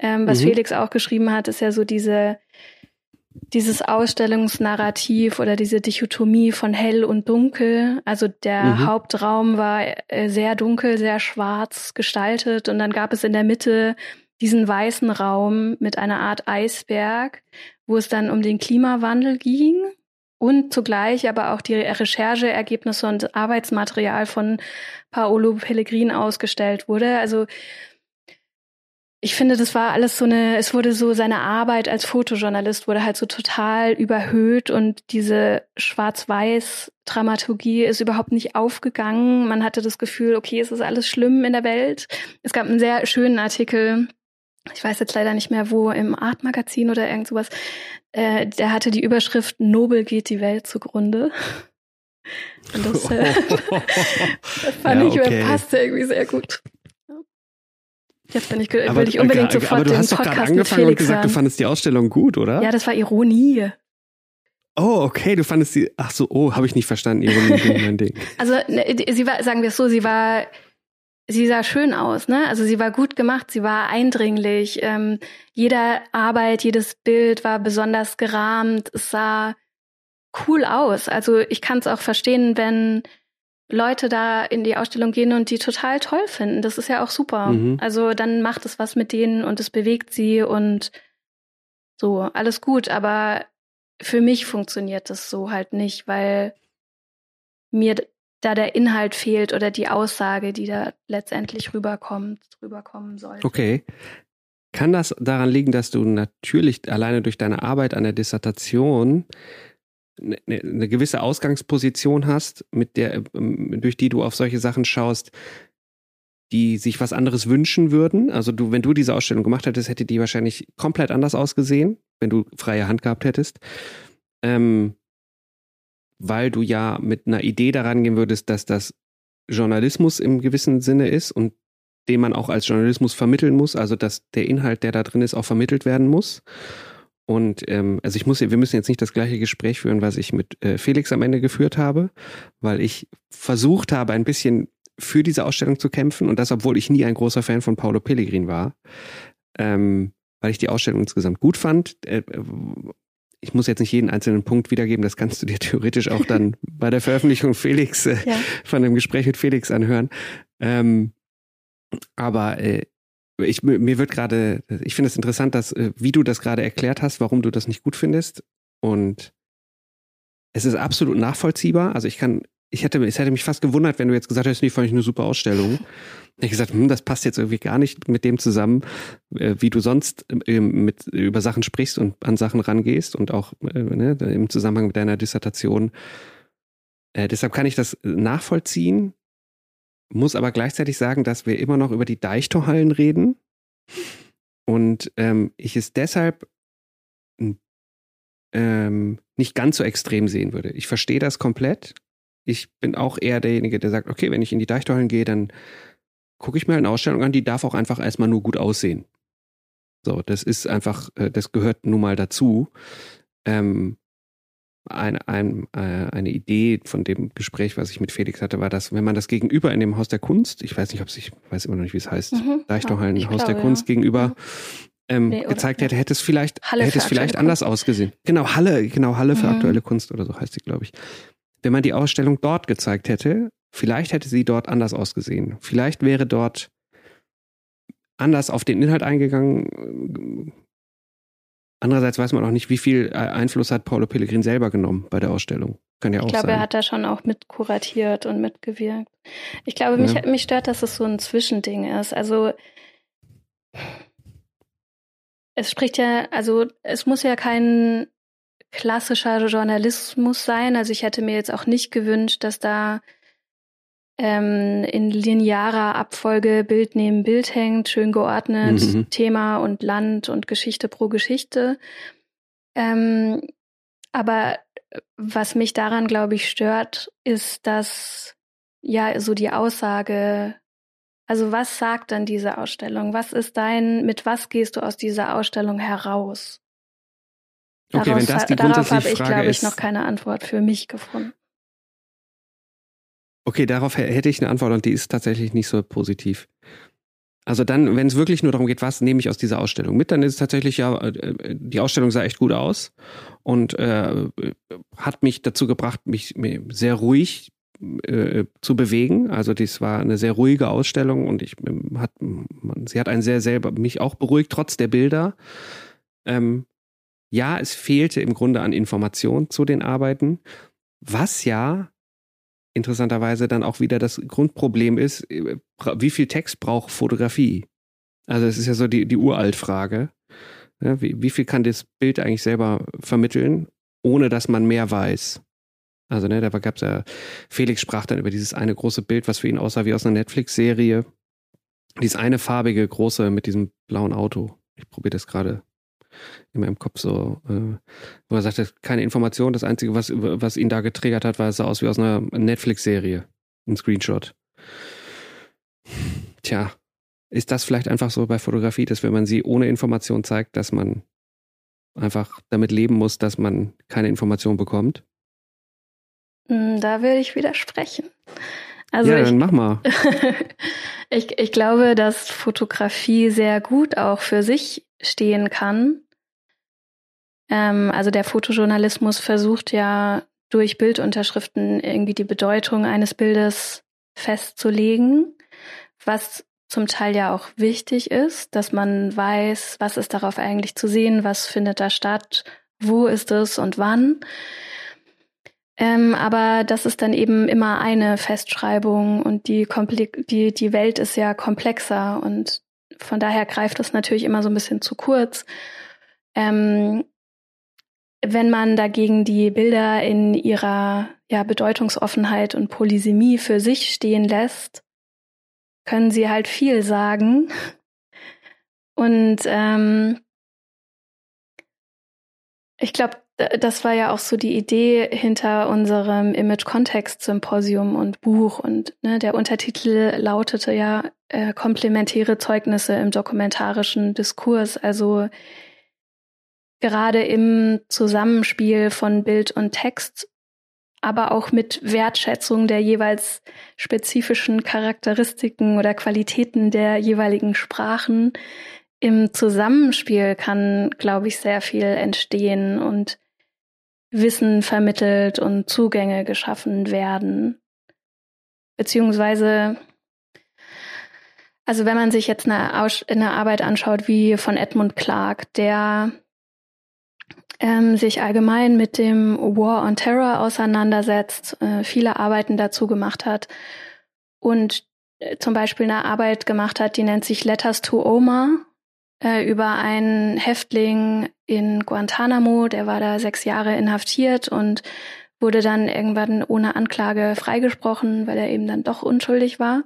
Ähm, was mhm. Felix auch geschrieben hat, ist ja so diese dieses Ausstellungsnarrativ oder diese Dichotomie von hell und dunkel. Also der mhm. Hauptraum war äh, sehr dunkel, sehr schwarz gestaltet und dann gab es in der Mitte diesen weißen Raum mit einer Art Eisberg, wo es dann um den Klimawandel ging und zugleich aber auch die Rechercheergebnisse und Arbeitsmaterial von Paolo Pellegrin ausgestellt wurde. Also ich finde, das war alles so eine, es wurde so, seine Arbeit als Fotojournalist wurde halt so total überhöht und diese Schwarz-Weiß-Dramaturgie ist überhaupt nicht aufgegangen. Man hatte das Gefühl, okay, es ist alles schlimm in der Welt. Es gab einen sehr schönen Artikel, ich weiß jetzt leider nicht mehr wo, im Art-Magazin oder irgend sowas, äh, der hatte die Überschrift Nobel geht die Welt zugrunde. [laughs] Und das, äh, [laughs] das fand ja, okay. ich, passte irgendwie sehr gut. Jetzt bin ich, aber, will ich unbedingt sofort Aber du hast doch gerade angefangen und gesagt, hören. du fandest die Ausstellung gut, oder? Ja, das war Ironie. Oh, okay, du fandest sie, ach so, oh, habe ich nicht verstanden, Ironie, mein Ding. Also, ne, sie war, sagen wir es so, sie war, sie sah schön aus, ne? Also sie war gut gemacht, sie war eindringlich. Ähm, jede Arbeit, jedes Bild war besonders gerahmt, es sah cool aus. Also ich kann es auch verstehen, wenn Leute da in die Ausstellung gehen und die total toll finden. Das ist ja auch super. Mhm. Also dann macht es was mit denen und es bewegt sie und so, alles gut. Aber für mich funktioniert das so halt nicht, weil mir da der Inhalt fehlt oder die Aussage, die da letztendlich rüberkommt, rüberkommen soll. Okay. Kann das daran liegen, dass du natürlich alleine durch deine Arbeit an der Dissertation eine, eine gewisse Ausgangsposition hast, mit der, ähm, durch die du auf solche Sachen schaust, die sich was anderes wünschen würden. Also du, wenn du diese Ausstellung gemacht hättest, hätte die wahrscheinlich komplett anders ausgesehen, wenn du freie Hand gehabt hättest. Ähm, weil du ja mit einer Idee daran gehen würdest, dass das Journalismus im gewissen Sinne ist und den man auch als Journalismus vermitteln muss, also dass der Inhalt, der da drin ist, auch vermittelt werden muss. Und ähm, also ich muss, wir müssen jetzt nicht das gleiche Gespräch führen, was ich mit äh, Felix am Ende geführt habe, weil ich versucht habe, ein bisschen für diese Ausstellung zu kämpfen und das, obwohl ich nie ein großer Fan von Paolo Pellegrin war, ähm, weil ich die Ausstellung insgesamt gut fand. Äh, ich muss jetzt nicht jeden einzelnen Punkt wiedergeben, das kannst du dir [laughs] theoretisch auch dann bei der Veröffentlichung Felix äh, ja. von dem Gespräch mit Felix anhören. Ähm, aber äh, ich, mir wird gerade, ich finde es interessant, dass, äh, wie du das gerade erklärt hast, warum du das nicht gut findest. Und es ist absolut nachvollziehbar. Also ich kann, ich hätte, es hätte mich fast gewundert, wenn du jetzt gesagt hättest, nee, fand ich eine super Ausstellung. Ich gesagt, hm, das passt jetzt irgendwie gar nicht mit dem zusammen, äh, wie du sonst ähm, mit, über Sachen sprichst und an Sachen rangehst und auch äh, ne, im Zusammenhang mit deiner Dissertation. Äh, deshalb kann ich das nachvollziehen muss aber gleichzeitig sagen, dass wir immer noch über die Deichtorhallen reden und ähm, ich es deshalb ähm, nicht ganz so extrem sehen würde. Ich verstehe das komplett. Ich bin auch eher derjenige, der sagt, okay, wenn ich in die Deichtorhallen gehe, dann gucke ich mir eine Ausstellung an, die darf auch einfach erstmal nur gut aussehen. So, das ist einfach, äh, das gehört nun mal dazu. Ähm, ein, ein, äh, eine Idee von dem Gespräch, was ich mit Felix hatte, war, dass wenn man das gegenüber in dem Haus der Kunst, ich weiß nicht, ob es, ich weiß immer noch nicht, wie es heißt, mhm. Deichtorhallen, Haus glaube, der Kunst ja. gegenüber, mhm. ähm, nee, gezeigt hätte, hätte es vielleicht, Halle hätte es vielleicht anders Kunst. ausgesehen. Genau, Halle, genau, Halle für mhm. aktuelle Kunst oder so heißt sie, glaube ich. Wenn man die Ausstellung dort gezeigt hätte, vielleicht hätte sie dort anders ausgesehen. Vielleicht wäre dort anders auf den Inhalt eingegangen. Andererseits weiß man auch nicht, wie viel Einfluss hat Paulo Pellegrin selber genommen bei der Ausstellung. Kann ja auch ich glaube, sein. er hat da schon auch mit kuratiert und mitgewirkt. Ich glaube, mich, ja. mich stört, dass es so ein Zwischending ist. Also es spricht ja, also es muss ja kein klassischer Journalismus sein. Also ich hätte mir jetzt auch nicht gewünscht, dass da ähm, in linearer Abfolge Bild neben Bild hängt, schön geordnet, mhm. Thema und Land und Geschichte pro Geschichte. Ähm, aber was mich daran, glaube ich, stört, ist, dass ja so die Aussage, also was sagt dann diese Ausstellung? Was ist dein, mit was gehst du aus dieser Ausstellung heraus? Okay, daraus, wenn das die darauf habe ich, glaube ich, noch keine Antwort für mich gefunden. Okay, darauf hätte ich eine Antwort und die ist tatsächlich nicht so positiv. Also dann, wenn es wirklich nur darum geht, was nehme ich aus dieser Ausstellung mit, dann ist es tatsächlich ja, äh, die Ausstellung sah echt gut aus und äh, hat mich dazu gebracht, mich sehr ruhig äh, zu bewegen. Also das war eine sehr ruhige Ausstellung und ich ähm, hat, man, sie hat einen sehr selber mich auch beruhigt trotz der Bilder. Ähm, ja, es fehlte im Grunde an Informationen zu den Arbeiten, was ja interessanterweise dann auch wieder das Grundproblem ist, äh, wie viel Text braucht Fotografie? Also es ist ja so die, die Uraltfrage. Ja, wie, wie viel kann das Bild eigentlich selber vermitteln, ohne dass man mehr weiß? Also, ne, da gab es ja, Felix sprach dann über dieses eine große Bild, was für ihn aussah wie aus einer Netflix-Serie. Dieses eine farbige, große mit diesem blauen Auto. Ich probiere das gerade in meinem Kopf so, äh, wo er sagte, keine Information. Das Einzige, was, was ihn da getriggert hat, war, es sah aus wie aus einer Netflix-Serie. Ein Screenshot. Tja, ist das vielleicht einfach so bei Fotografie, dass wenn man sie ohne Information zeigt, dass man einfach damit leben muss, dass man keine Information bekommt? Hm, da würde ich widersprechen. Also ja, ich, dann mach mal. [laughs] ich, ich glaube, dass Fotografie sehr gut auch für sich stehen kann. Ähm, also der Fotojournalismus versucht ja durch Bildunterschriften irgendwie die Bedeutung eines Bildes festzulegen, was zum Teil ja auch wichtig ist, dass man weiß, was ist darauf eigentlich zu sehen, was findet da statt, wo ist es und wann. Ähm, aber das ist dann eben immer eine Festschreibung und die, die, die Welt ist ja komplexer und von daher greift es natürlich immer so ein bisschen zu kurz. Ähm, wenn man dagegen die Bilder in ihrer ja, Bedeutungsoffenheit und Polysemie für sich stehen lässt, können sie halt viel sagen. Und ähm, ich glaube, das war ja auch so die Idee hinter unserem Image-Kontext-Symposium und Buch. Und ne, der Untertitel lautete ja äh, komplementäre Zeugnisse im dokumentarischen Diskurs. Also gerade im Zusammenspiel von Bild und Text, aber auch mit Wertschätzung der jeweils spezifischen Charakteristiken oder Qualitäten der jeweiligen Sprachen. Im Zusammenspiel kann, glaube ich, sehr viel entstehen und Wissen vermittelt und Zugänge geschaffen werden. Beziehungsweise, also wenn man sich jetzt eine, Aus eine Arbeit anschaut wie von Edmund Clark, der ähm, sich allgemein mit dem War on Terror auseinandersetzt, äh, viele Arbeiten dazu gemacht hat und äh, zum Beispiel eine Arbeit gemacht hat, die nennt sich Letters to Omar äh, über einen Häftling in Guantanamo, der war da sechs Jahre inhaftiert und wurde dann irgendwann ohne Anklage freigesprochen, weil er eben dann doch unschuldig war.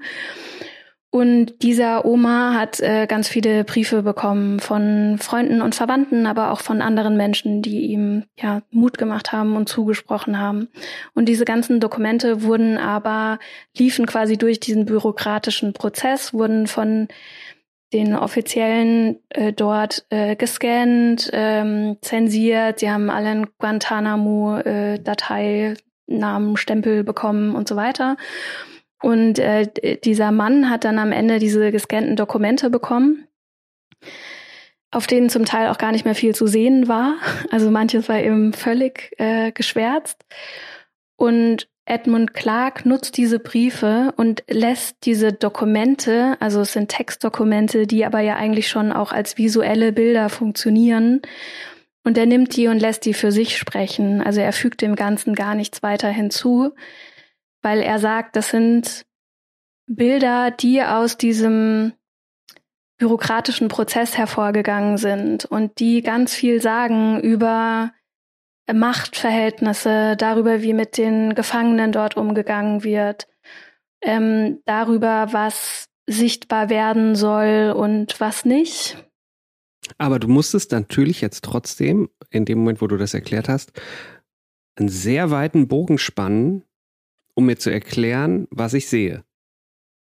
Und dieser Oma hat äh, ganz viele Briefe bekommen von Freunden und Verwandten, aber auch von anderen Menschen, die ihm ja Mut gemacht haben und zugesprochen haben. Und diese ganzen Dokumente wurden aber liefen quasi durch diesen bürokratischen Prozess, wurden von den Offiziellen äh, dort äh, gescannt, ähm, zensiert. Sie haben alle einen Guantanamo-Datei, äh, Namen, Stempel bekommen und so weiter. Und äh, dieser Mann hat dann am Ende diese gescannten Dokumente bekommen. auf denen zum Teil auch gar nicht mehr viel zu sehen war. [laughs] Also manches war eben völlig äh, geschwärzt. Und Edmund Clark nutzt diese Briefe und lässt diese Dokumente, also es sind Textdokumente, die aber ja eigentlich schon auch als visuelle Bilder funktionieren. Und er nimmt die und lässt die für sich sprechen. Also er fügt dem Ganzen gar nichts weiter hinzu, weil er sagt, das sind Bilder, die aus diesem bürokratischen Prozess hervorgegangen sind und die ganz viel sagen über Machtverhältnisse, darüber, wie mit den Gefangenen dort umgegangen wird, ähm, darüber, was sichtbar werden soll und was nicht. Aber du musstest natürlich jetzt trotzdem, in dem Moment, wo du das erklärt hast, einen sehr weiten Bogen spannen, um mir zu erklären, was ich sehe.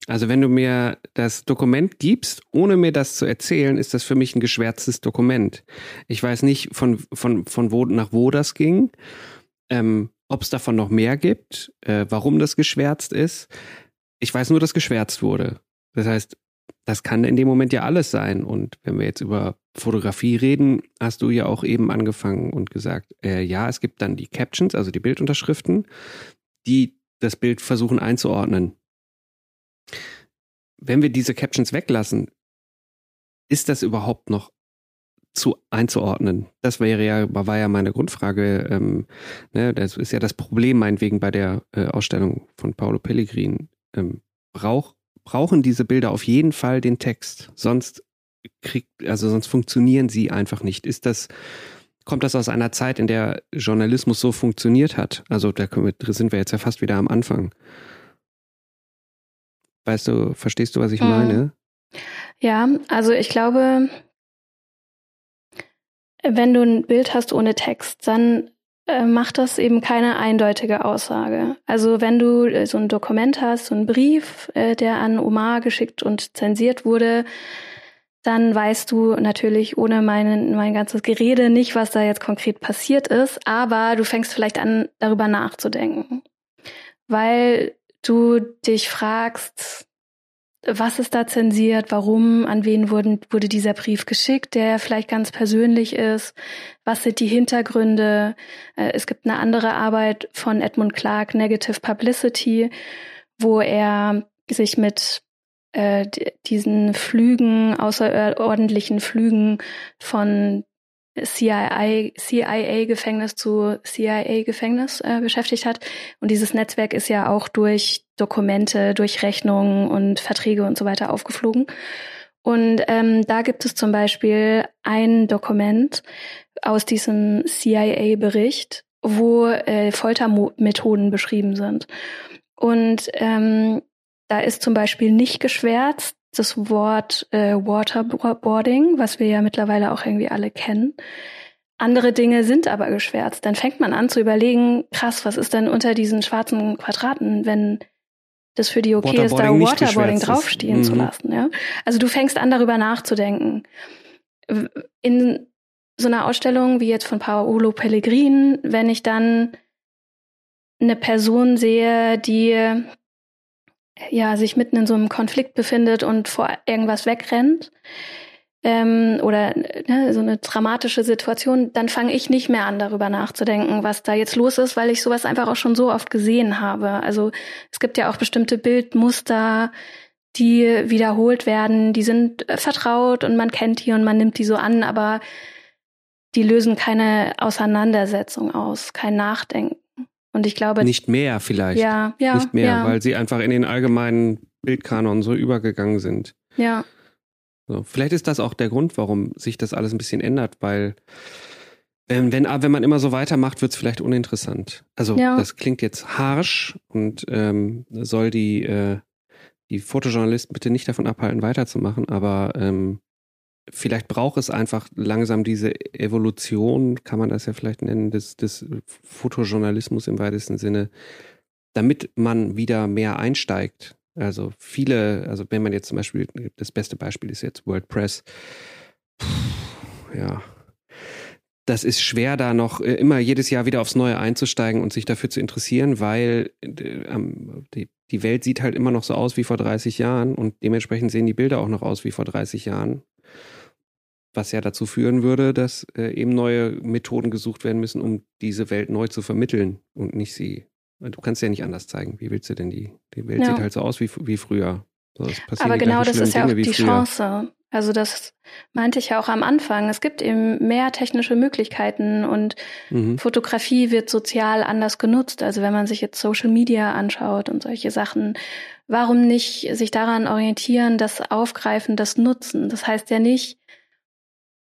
Also wenn du mir das Dokument gibst, ohne mir das zu erzählen, ist das für mich ein geschwärztes Dokument. Ich weiß nicht, von, von, von wo nach wo das ging, ähm, ob es davon noch mehr gibt, äh, warum das geschwärzt ist. Ich weiß nur, dass geschwärzt wurde. Das heißt, das kann in dem Moment ja alles sein. Und wenn wir jetzt über Fotografie reden, hast du ja auch eben angefangen und gesagt, äh, ja, es gibt dann die Captions, also die Bildunterschriften, die das Bild versuchen einzuordnen wenn wir diese Captions weglassen, ist das überhaupt noch zu einzuordnen? Das wäre ja, war ja meine Grundfrage. Ähm, ne, das ist ja das Problem meinetwegen bei der äh, Ausstellung von Paolo Pellegrin. Ähm, brauch, brauchen diese Bilder auf jeden Fall den Text, sonst kriegt, also sonst funktionieren sie einfach nicht. Ist das, kommt das aus einer Zeit, in der Journalismus so funktioniert hat? Also da sind wir jetzt ja fast wieder am Anfang. Weißt du, verstehst du, was ich mhm. meine? Ja, also ich glaube, wenn du ein Bild hast ohne Text, dann äh, macht das eben keine eindeutige Aussage. Also wenn du äh, so ein Dokument hast, so ein Brief, äh, der an Omar geschickt und zensiert wurde, dann weißt du natürlich ohne mein, mein ganzes Gerede nicht, was da jetzt konkret passiert ist, aber du fängst vielleicht an, darüber nachzudenken. Weil du dich fragst, was ist da zensiert, warum, an wen wurden, wurde dieser Brief geschickt, der vielleicht ganz persönlich ist, was sind die Hintergründe. Äh, es gibt eine andere Arbeit von Edmund Clark, Negative Publicity, wo er sich mit äh, diesen Flügen, außerordentlichen Flügen von CIA, CIA-Gefängnis zu CIA-Gefängnis äh, beschäftigt hat. Und dieses Netzwerk ist ja auch durch Dokumente, durch Rechnungen und Verträge und so weiter aufgeflogen. Und ähm, da gibt es zum Beispiel ein Dokument aus diesem CIA-Bericht, wo äh, Foltermethoden beschrieben sind. Und ähm, da ist zum Beispiel nicht geschwärzt, das Wort äh, Waterboarding, was wir ja mittlerweile auch irgendwie alle kennen. Andere Dinge sind aber geschwärzt. Dann fängt man an zu überlegen, krass, was ist denn unter diesen schwarzen Quadraten, wenn das für die okay ist, da Waterboarding draufstehen mhm. zu lassen. Ja? Also du fängst an, darüber nachzudenken. In so einer Ausstellung wie jetzt von Paolo Pellegrin, wenn ich dann eine Person sehe, die ja, sich mitten in so einem Konflikt befindet und vor irgendwas wegrennt ähm, oder ne, so eine dramatische Situation, dann fange ich nicht mehr an, darüber nachzudenken, was da jetzt los ist, weil ich sowas einfach auch schon so oft gesehen habe. Also es gibt ja auch bestimmte Bildmuster, die wiederholt werden, die sind äh, vertraut und man kennt die und man nimmt die so an, aber die lösen keine Auseinandersetzung aus, kein Nachdenken. Und ich glaube. Nicht mehr vielleicht. Ja, ja. Nicht mehr, ja. weil sie einfach in den allgemeinen Bildkanon so übergegangen sind. Ja. So, vielleicht ist das auch der Grund, warum sich das alles ein bisschen ändert, weil ähm, wenn, wenn man immer so weitermacht, wird es vielleicht uninteressant. Also ja. das klingt jetzt harsh und ähm, soll die, äh, die Fotojournalisten bitte nicht davon abhalten, weiterzumachen, aber ähm, vielleicht braucht es einfach langsam diese Evolution, kann man das ja vielleicht nennen, des, des Fotojournalismus im weitesten Sinne, damit man wieder mehr einsteigt. Also viele, also wenn man jetzt zum Beispiel, das beste Beispiel ist jetzt WordPress, ja, das ist schwer, da noch äh, immer jedes Jahr wieder aufs Neue einzusteigen und sich dafür zu interessieren, weil äh, die, die Welt sieht halt immer noch so aus wie vor 30 Jahren und dementsprechend sehen die Bilder auch noch aus wie vor 30 Jahren was ja dazu führen würde, dass äh, eben neue Methoden gesucht werden müssen, um diese Welt neu zu vermitteln und nicht sie. Du kannst ja nicht anders zeigen. Wie willst du denn die? Die Welt ja. sieht halt so aus wie, wie früher. So, Aber genau das ist ja auch die früher. Chance. Also das meinte ich ja auch am Anfang. Es gibt eben mehr technische Möglichkeiten und mhm. Fotografie wird sozial anders genutzt. Also wenn man sich jetzt Social Media anschaut und solche Sachen, warum nicht sich daran orientieren, das Aufgreifen, das Nutzen? Das heißt ja nicht,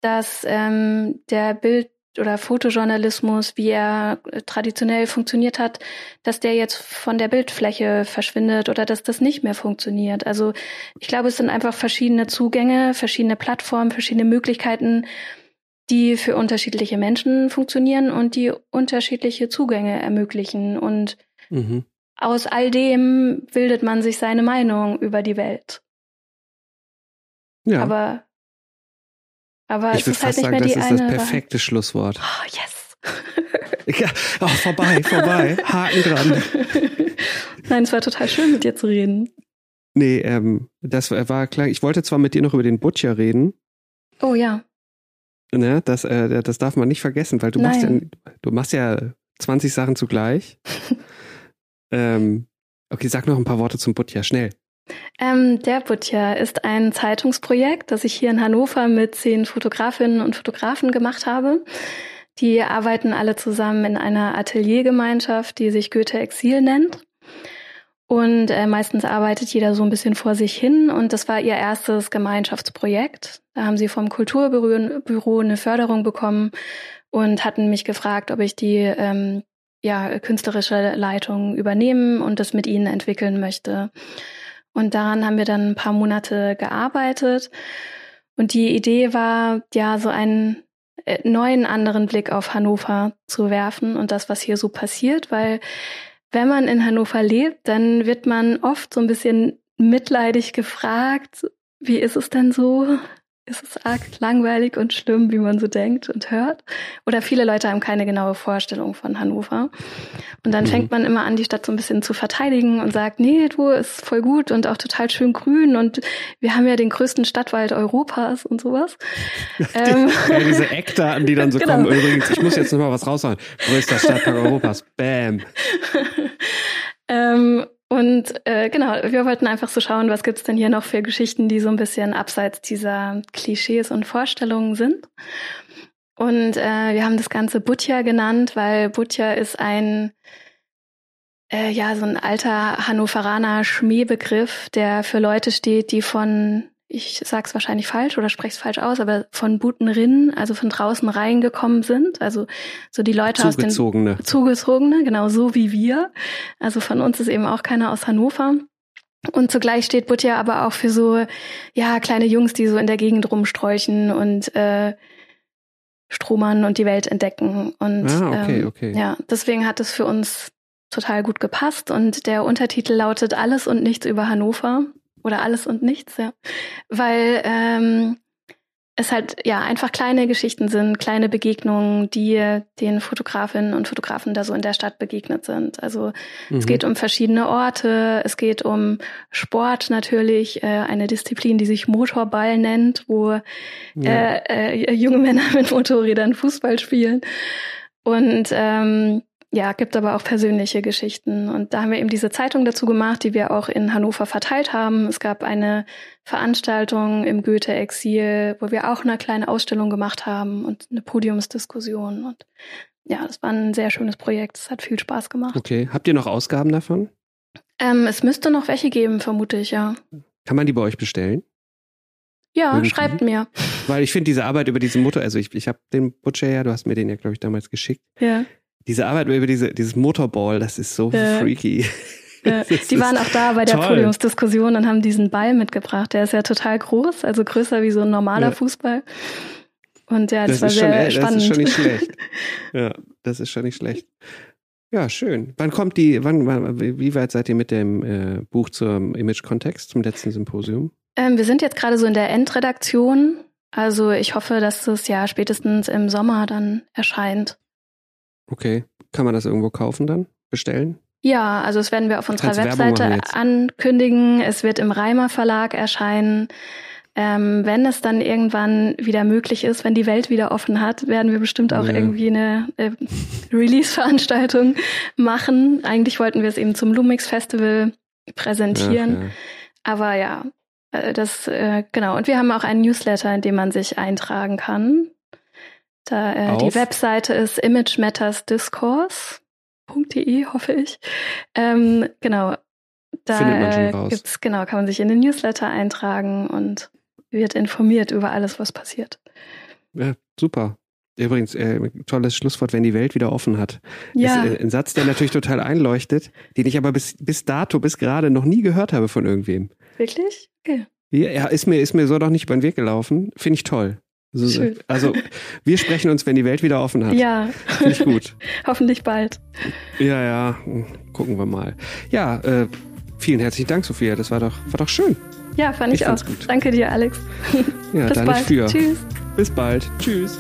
dass ähm, der Bild oder Fotojournalismus, wie er äh, traditionell funktioniert hat, dass der jetzt von der Bildfläche verschwindet oder dass das nicht mehr funktioniert. Also ich glaube, es sind einfach verschiedene Zugänge, verschiedene Plattformen, verschiedene Möglichkeiten, die für unterschiedliche Menschen funktionieren und die unterschiedliche Zugänge ermöglichen. Und mhm. aus all dem bildet man sich seine Meinung über die Welt. Ja. Aber aber ich würde fast halt sagen, das ist das perfekte Schlusswort. Oh, yes. [laughs] ja, oh, vorbei, vorbei. [laughs] Haken dran. Nein, es war total schön, mit dir zu reden. Nee, ähm, das war klar. Ich wollte zwar mit dir noch über den Butcher reden. Oh ja. Ne, das, äh, das darf man nicht vergessen, weil du Nein. machst ja, du machst ja 20 Sachen zugleich. [laughs] ähm, okay, sag noch ein paar Worte zum Butcher, schnell. Ähm, der Butcher ist ein Zeitungsprojekt, das ich hier in Hannover mit zehn Fotografinnen und Fotografen gemacht habe. Die arbeiten alle zusammen in einer Ateliergemeinschaft, die sich Goethe Exil nennt. Und äh, meistens arbeitet jeder so ein bisschen vor sich hin. Und das war ihr erstes Gemeinschaftsprojekt. Da haben sie vom Kulturbüro eine Förderung bekommen und hatten mich gefragt, ob ich die ähm, ja, künstlerische Leitung übernehmen und das mit ihnen entwickeln möchte. Und daran haben wir dann ein paar Monate gearbeitet. Und die Idee war, ja, so einen äh, neuen anderen Blick auf Hannover zu werfen und das, was hier so passiert, weil wenn man in Hannover lebt, dann wird man oft so ein bisschen mitleidig gefragt, wie ist es denn so? Ist es arg langweilig und schlimm, wie man so denkt und hört. Oder viele Leute haben keine genaue Vorstellung von Hannover. Und dann mhm. fängt man immer an, die Stadt so ein bisschen zu verteidigen und sagt, nee, du ist voll gut und auch total schön grün und wir haben ja den größten Stadtwald Europas und sowas. [laughs] ähm, ja, diese Eckdaten, die dann so genau. kommen. Übrigens, ich muss jetzt noch mal was raushauen. Größter Stadtpark [laughs] Europas. Bam. ähm, und äh, genau, wir wollten einfach so schauen, was gibt's denn hier noch für Geschichten, die so ein bisschen abseits dieser Klischees und Vorstellungen sind. Und äh, wir haben das Ganze Butja genannt, weil Butja ist ein äh, ja so ein alter Hannoveraner Schmähbegriff, der für Leute steht, die von ich sag's wahrscheinlich falsch oder spreche es falsch aus, aber von Butenrinnen, also von draußen reingekommen sind, also so die Leute aus den Zugezogene, genau so wie wir. Also von uns ist eben auch keiner aus Hannover. Und zugleich steht Butja aber auch für so ja kleine Jungs, die so in der Gegend rumsträuchen und äh, stromern und die Welt entdecken. Und ah, okay, ähm, okay. ja, deswegen hat es für uns total gut gepasst. Und der Untertitel lautet Alles und nichts über Hannover oder alles und nichts, ja. Weil ähm, es halt ja einfach kleine Geschichten sind, kleine Begegnungen, die den Fotografinnen und Fotografen da so in der Stadt begegnet sind. Also mhm. es geht um verschiedene Orte, es geht um Sport natürlich, äh, eine Disziplin, die sich Motorball nennt, wo ja. äh, äh, junge Männer [laughs] mit Motorrädern Fußball spielen. Und ähm, ja, gibt aber auch persönliche Geschichten. Und da haben wir eben diese Zeitung dazu gemacht, die wir auch in Hannover verteilt haben. Es gab eine Veranstaltung im Goethe-Exil, wo wir auch eine kleine Ausstellung gemacht haben und eine Podiumsdiskussion. Und ja, das war ein sehr schönes Projekt. Es hat viel Spaß gemacht. Okay. Habt ihr noch Ausgaben davon? Ähm, es müsste noch welche geben, vermute ich, ja. Kann man die bei euch bestellen? Ja, Irgendwie? schreibt mir. Weil ich finde diese Arbeit über diese Mutter, also ich, ich habe den Butcher ja, du hast mir den ja, glaube ich, damals geschickt. Ja diese Arbeit über diese, dieses Motorball, das ist so ja. freaky. Ja. [laughs] Die waren auch da bei der toll. Podiumsdiskussion und haben diesen Ball mitgebracht. Der ist ja total groß, also größer wie so ein normaler ja. Fußball. Und ja, das, das war sehr schon, spannend. Das ist schon nicht schlecht. [laughs] Ja, das ist schon nicht schlecht. Ja, schön. Wann kommt die, wann, wann wie weit seid ihr mit dem äh, Buch zum Image-Kontext, zum letzten Symposium? Ähm, wir sind jetzt gerade so in der Endredaktion. Also ich hoffe, dass es ja spätestens im Sommer dann erscheint. Okay. Kann man das irgendwo kaufen dann? Bestellen? Ja, also das werden wir auf unserer Webseite ankündigen. Es wird im Reimer Verlag erscheinen. ähm, wenn es dann irgendwann wieder möglich ist, wenn die Welt wieder offen hat, werden wir bestimmt auch ja. irgendwie eine äh, Release-Veranstaltung [laughs] machen. Eigentlich wollten wir es eben zum Lumix Festival präsentieren. Ja, Aber ja, äh, das, äh, genau. Und wir haben auch einen Newsletter, in dem man sich eintragen kann. Da, äh, die Webseite ist imagemattersdiscourse.de, hoffe ich. Ähm, genau. Da äh, gibt's, genau, kann man sich in den Newsletter eintragen und wird informiert über alles, was passiert. Ja, super. Übrigens, äh, tolles Schlusswort, wenn die Welt wieder offen hat. Ja. Ist, äh, ein Satz, der natürlich total einleuchtet, den ich aber bis, bis dato, bis gerade noch nie gehört habe von irgendwem. Wirklich? Okay. Ja, ist mir, ist mir so doch nicht über den Weg gelaufen. Finde ich toll. Also, also, wir sprechen uns, wenn die Welt wieder offen hat. Ja. Finde ich gut. [laughs] Hoffentlich bald. Ja, ja. Gucken wir mal. Ja, äh, vielen herzlichen Dank, Sophia. Das war doch, war doch schön. Ja, fand ich, ich auch. Gut. Danke dir, Alex. Ja, [laughs] Bis bald. Für. Tschüss. Bis bald. Tschüss.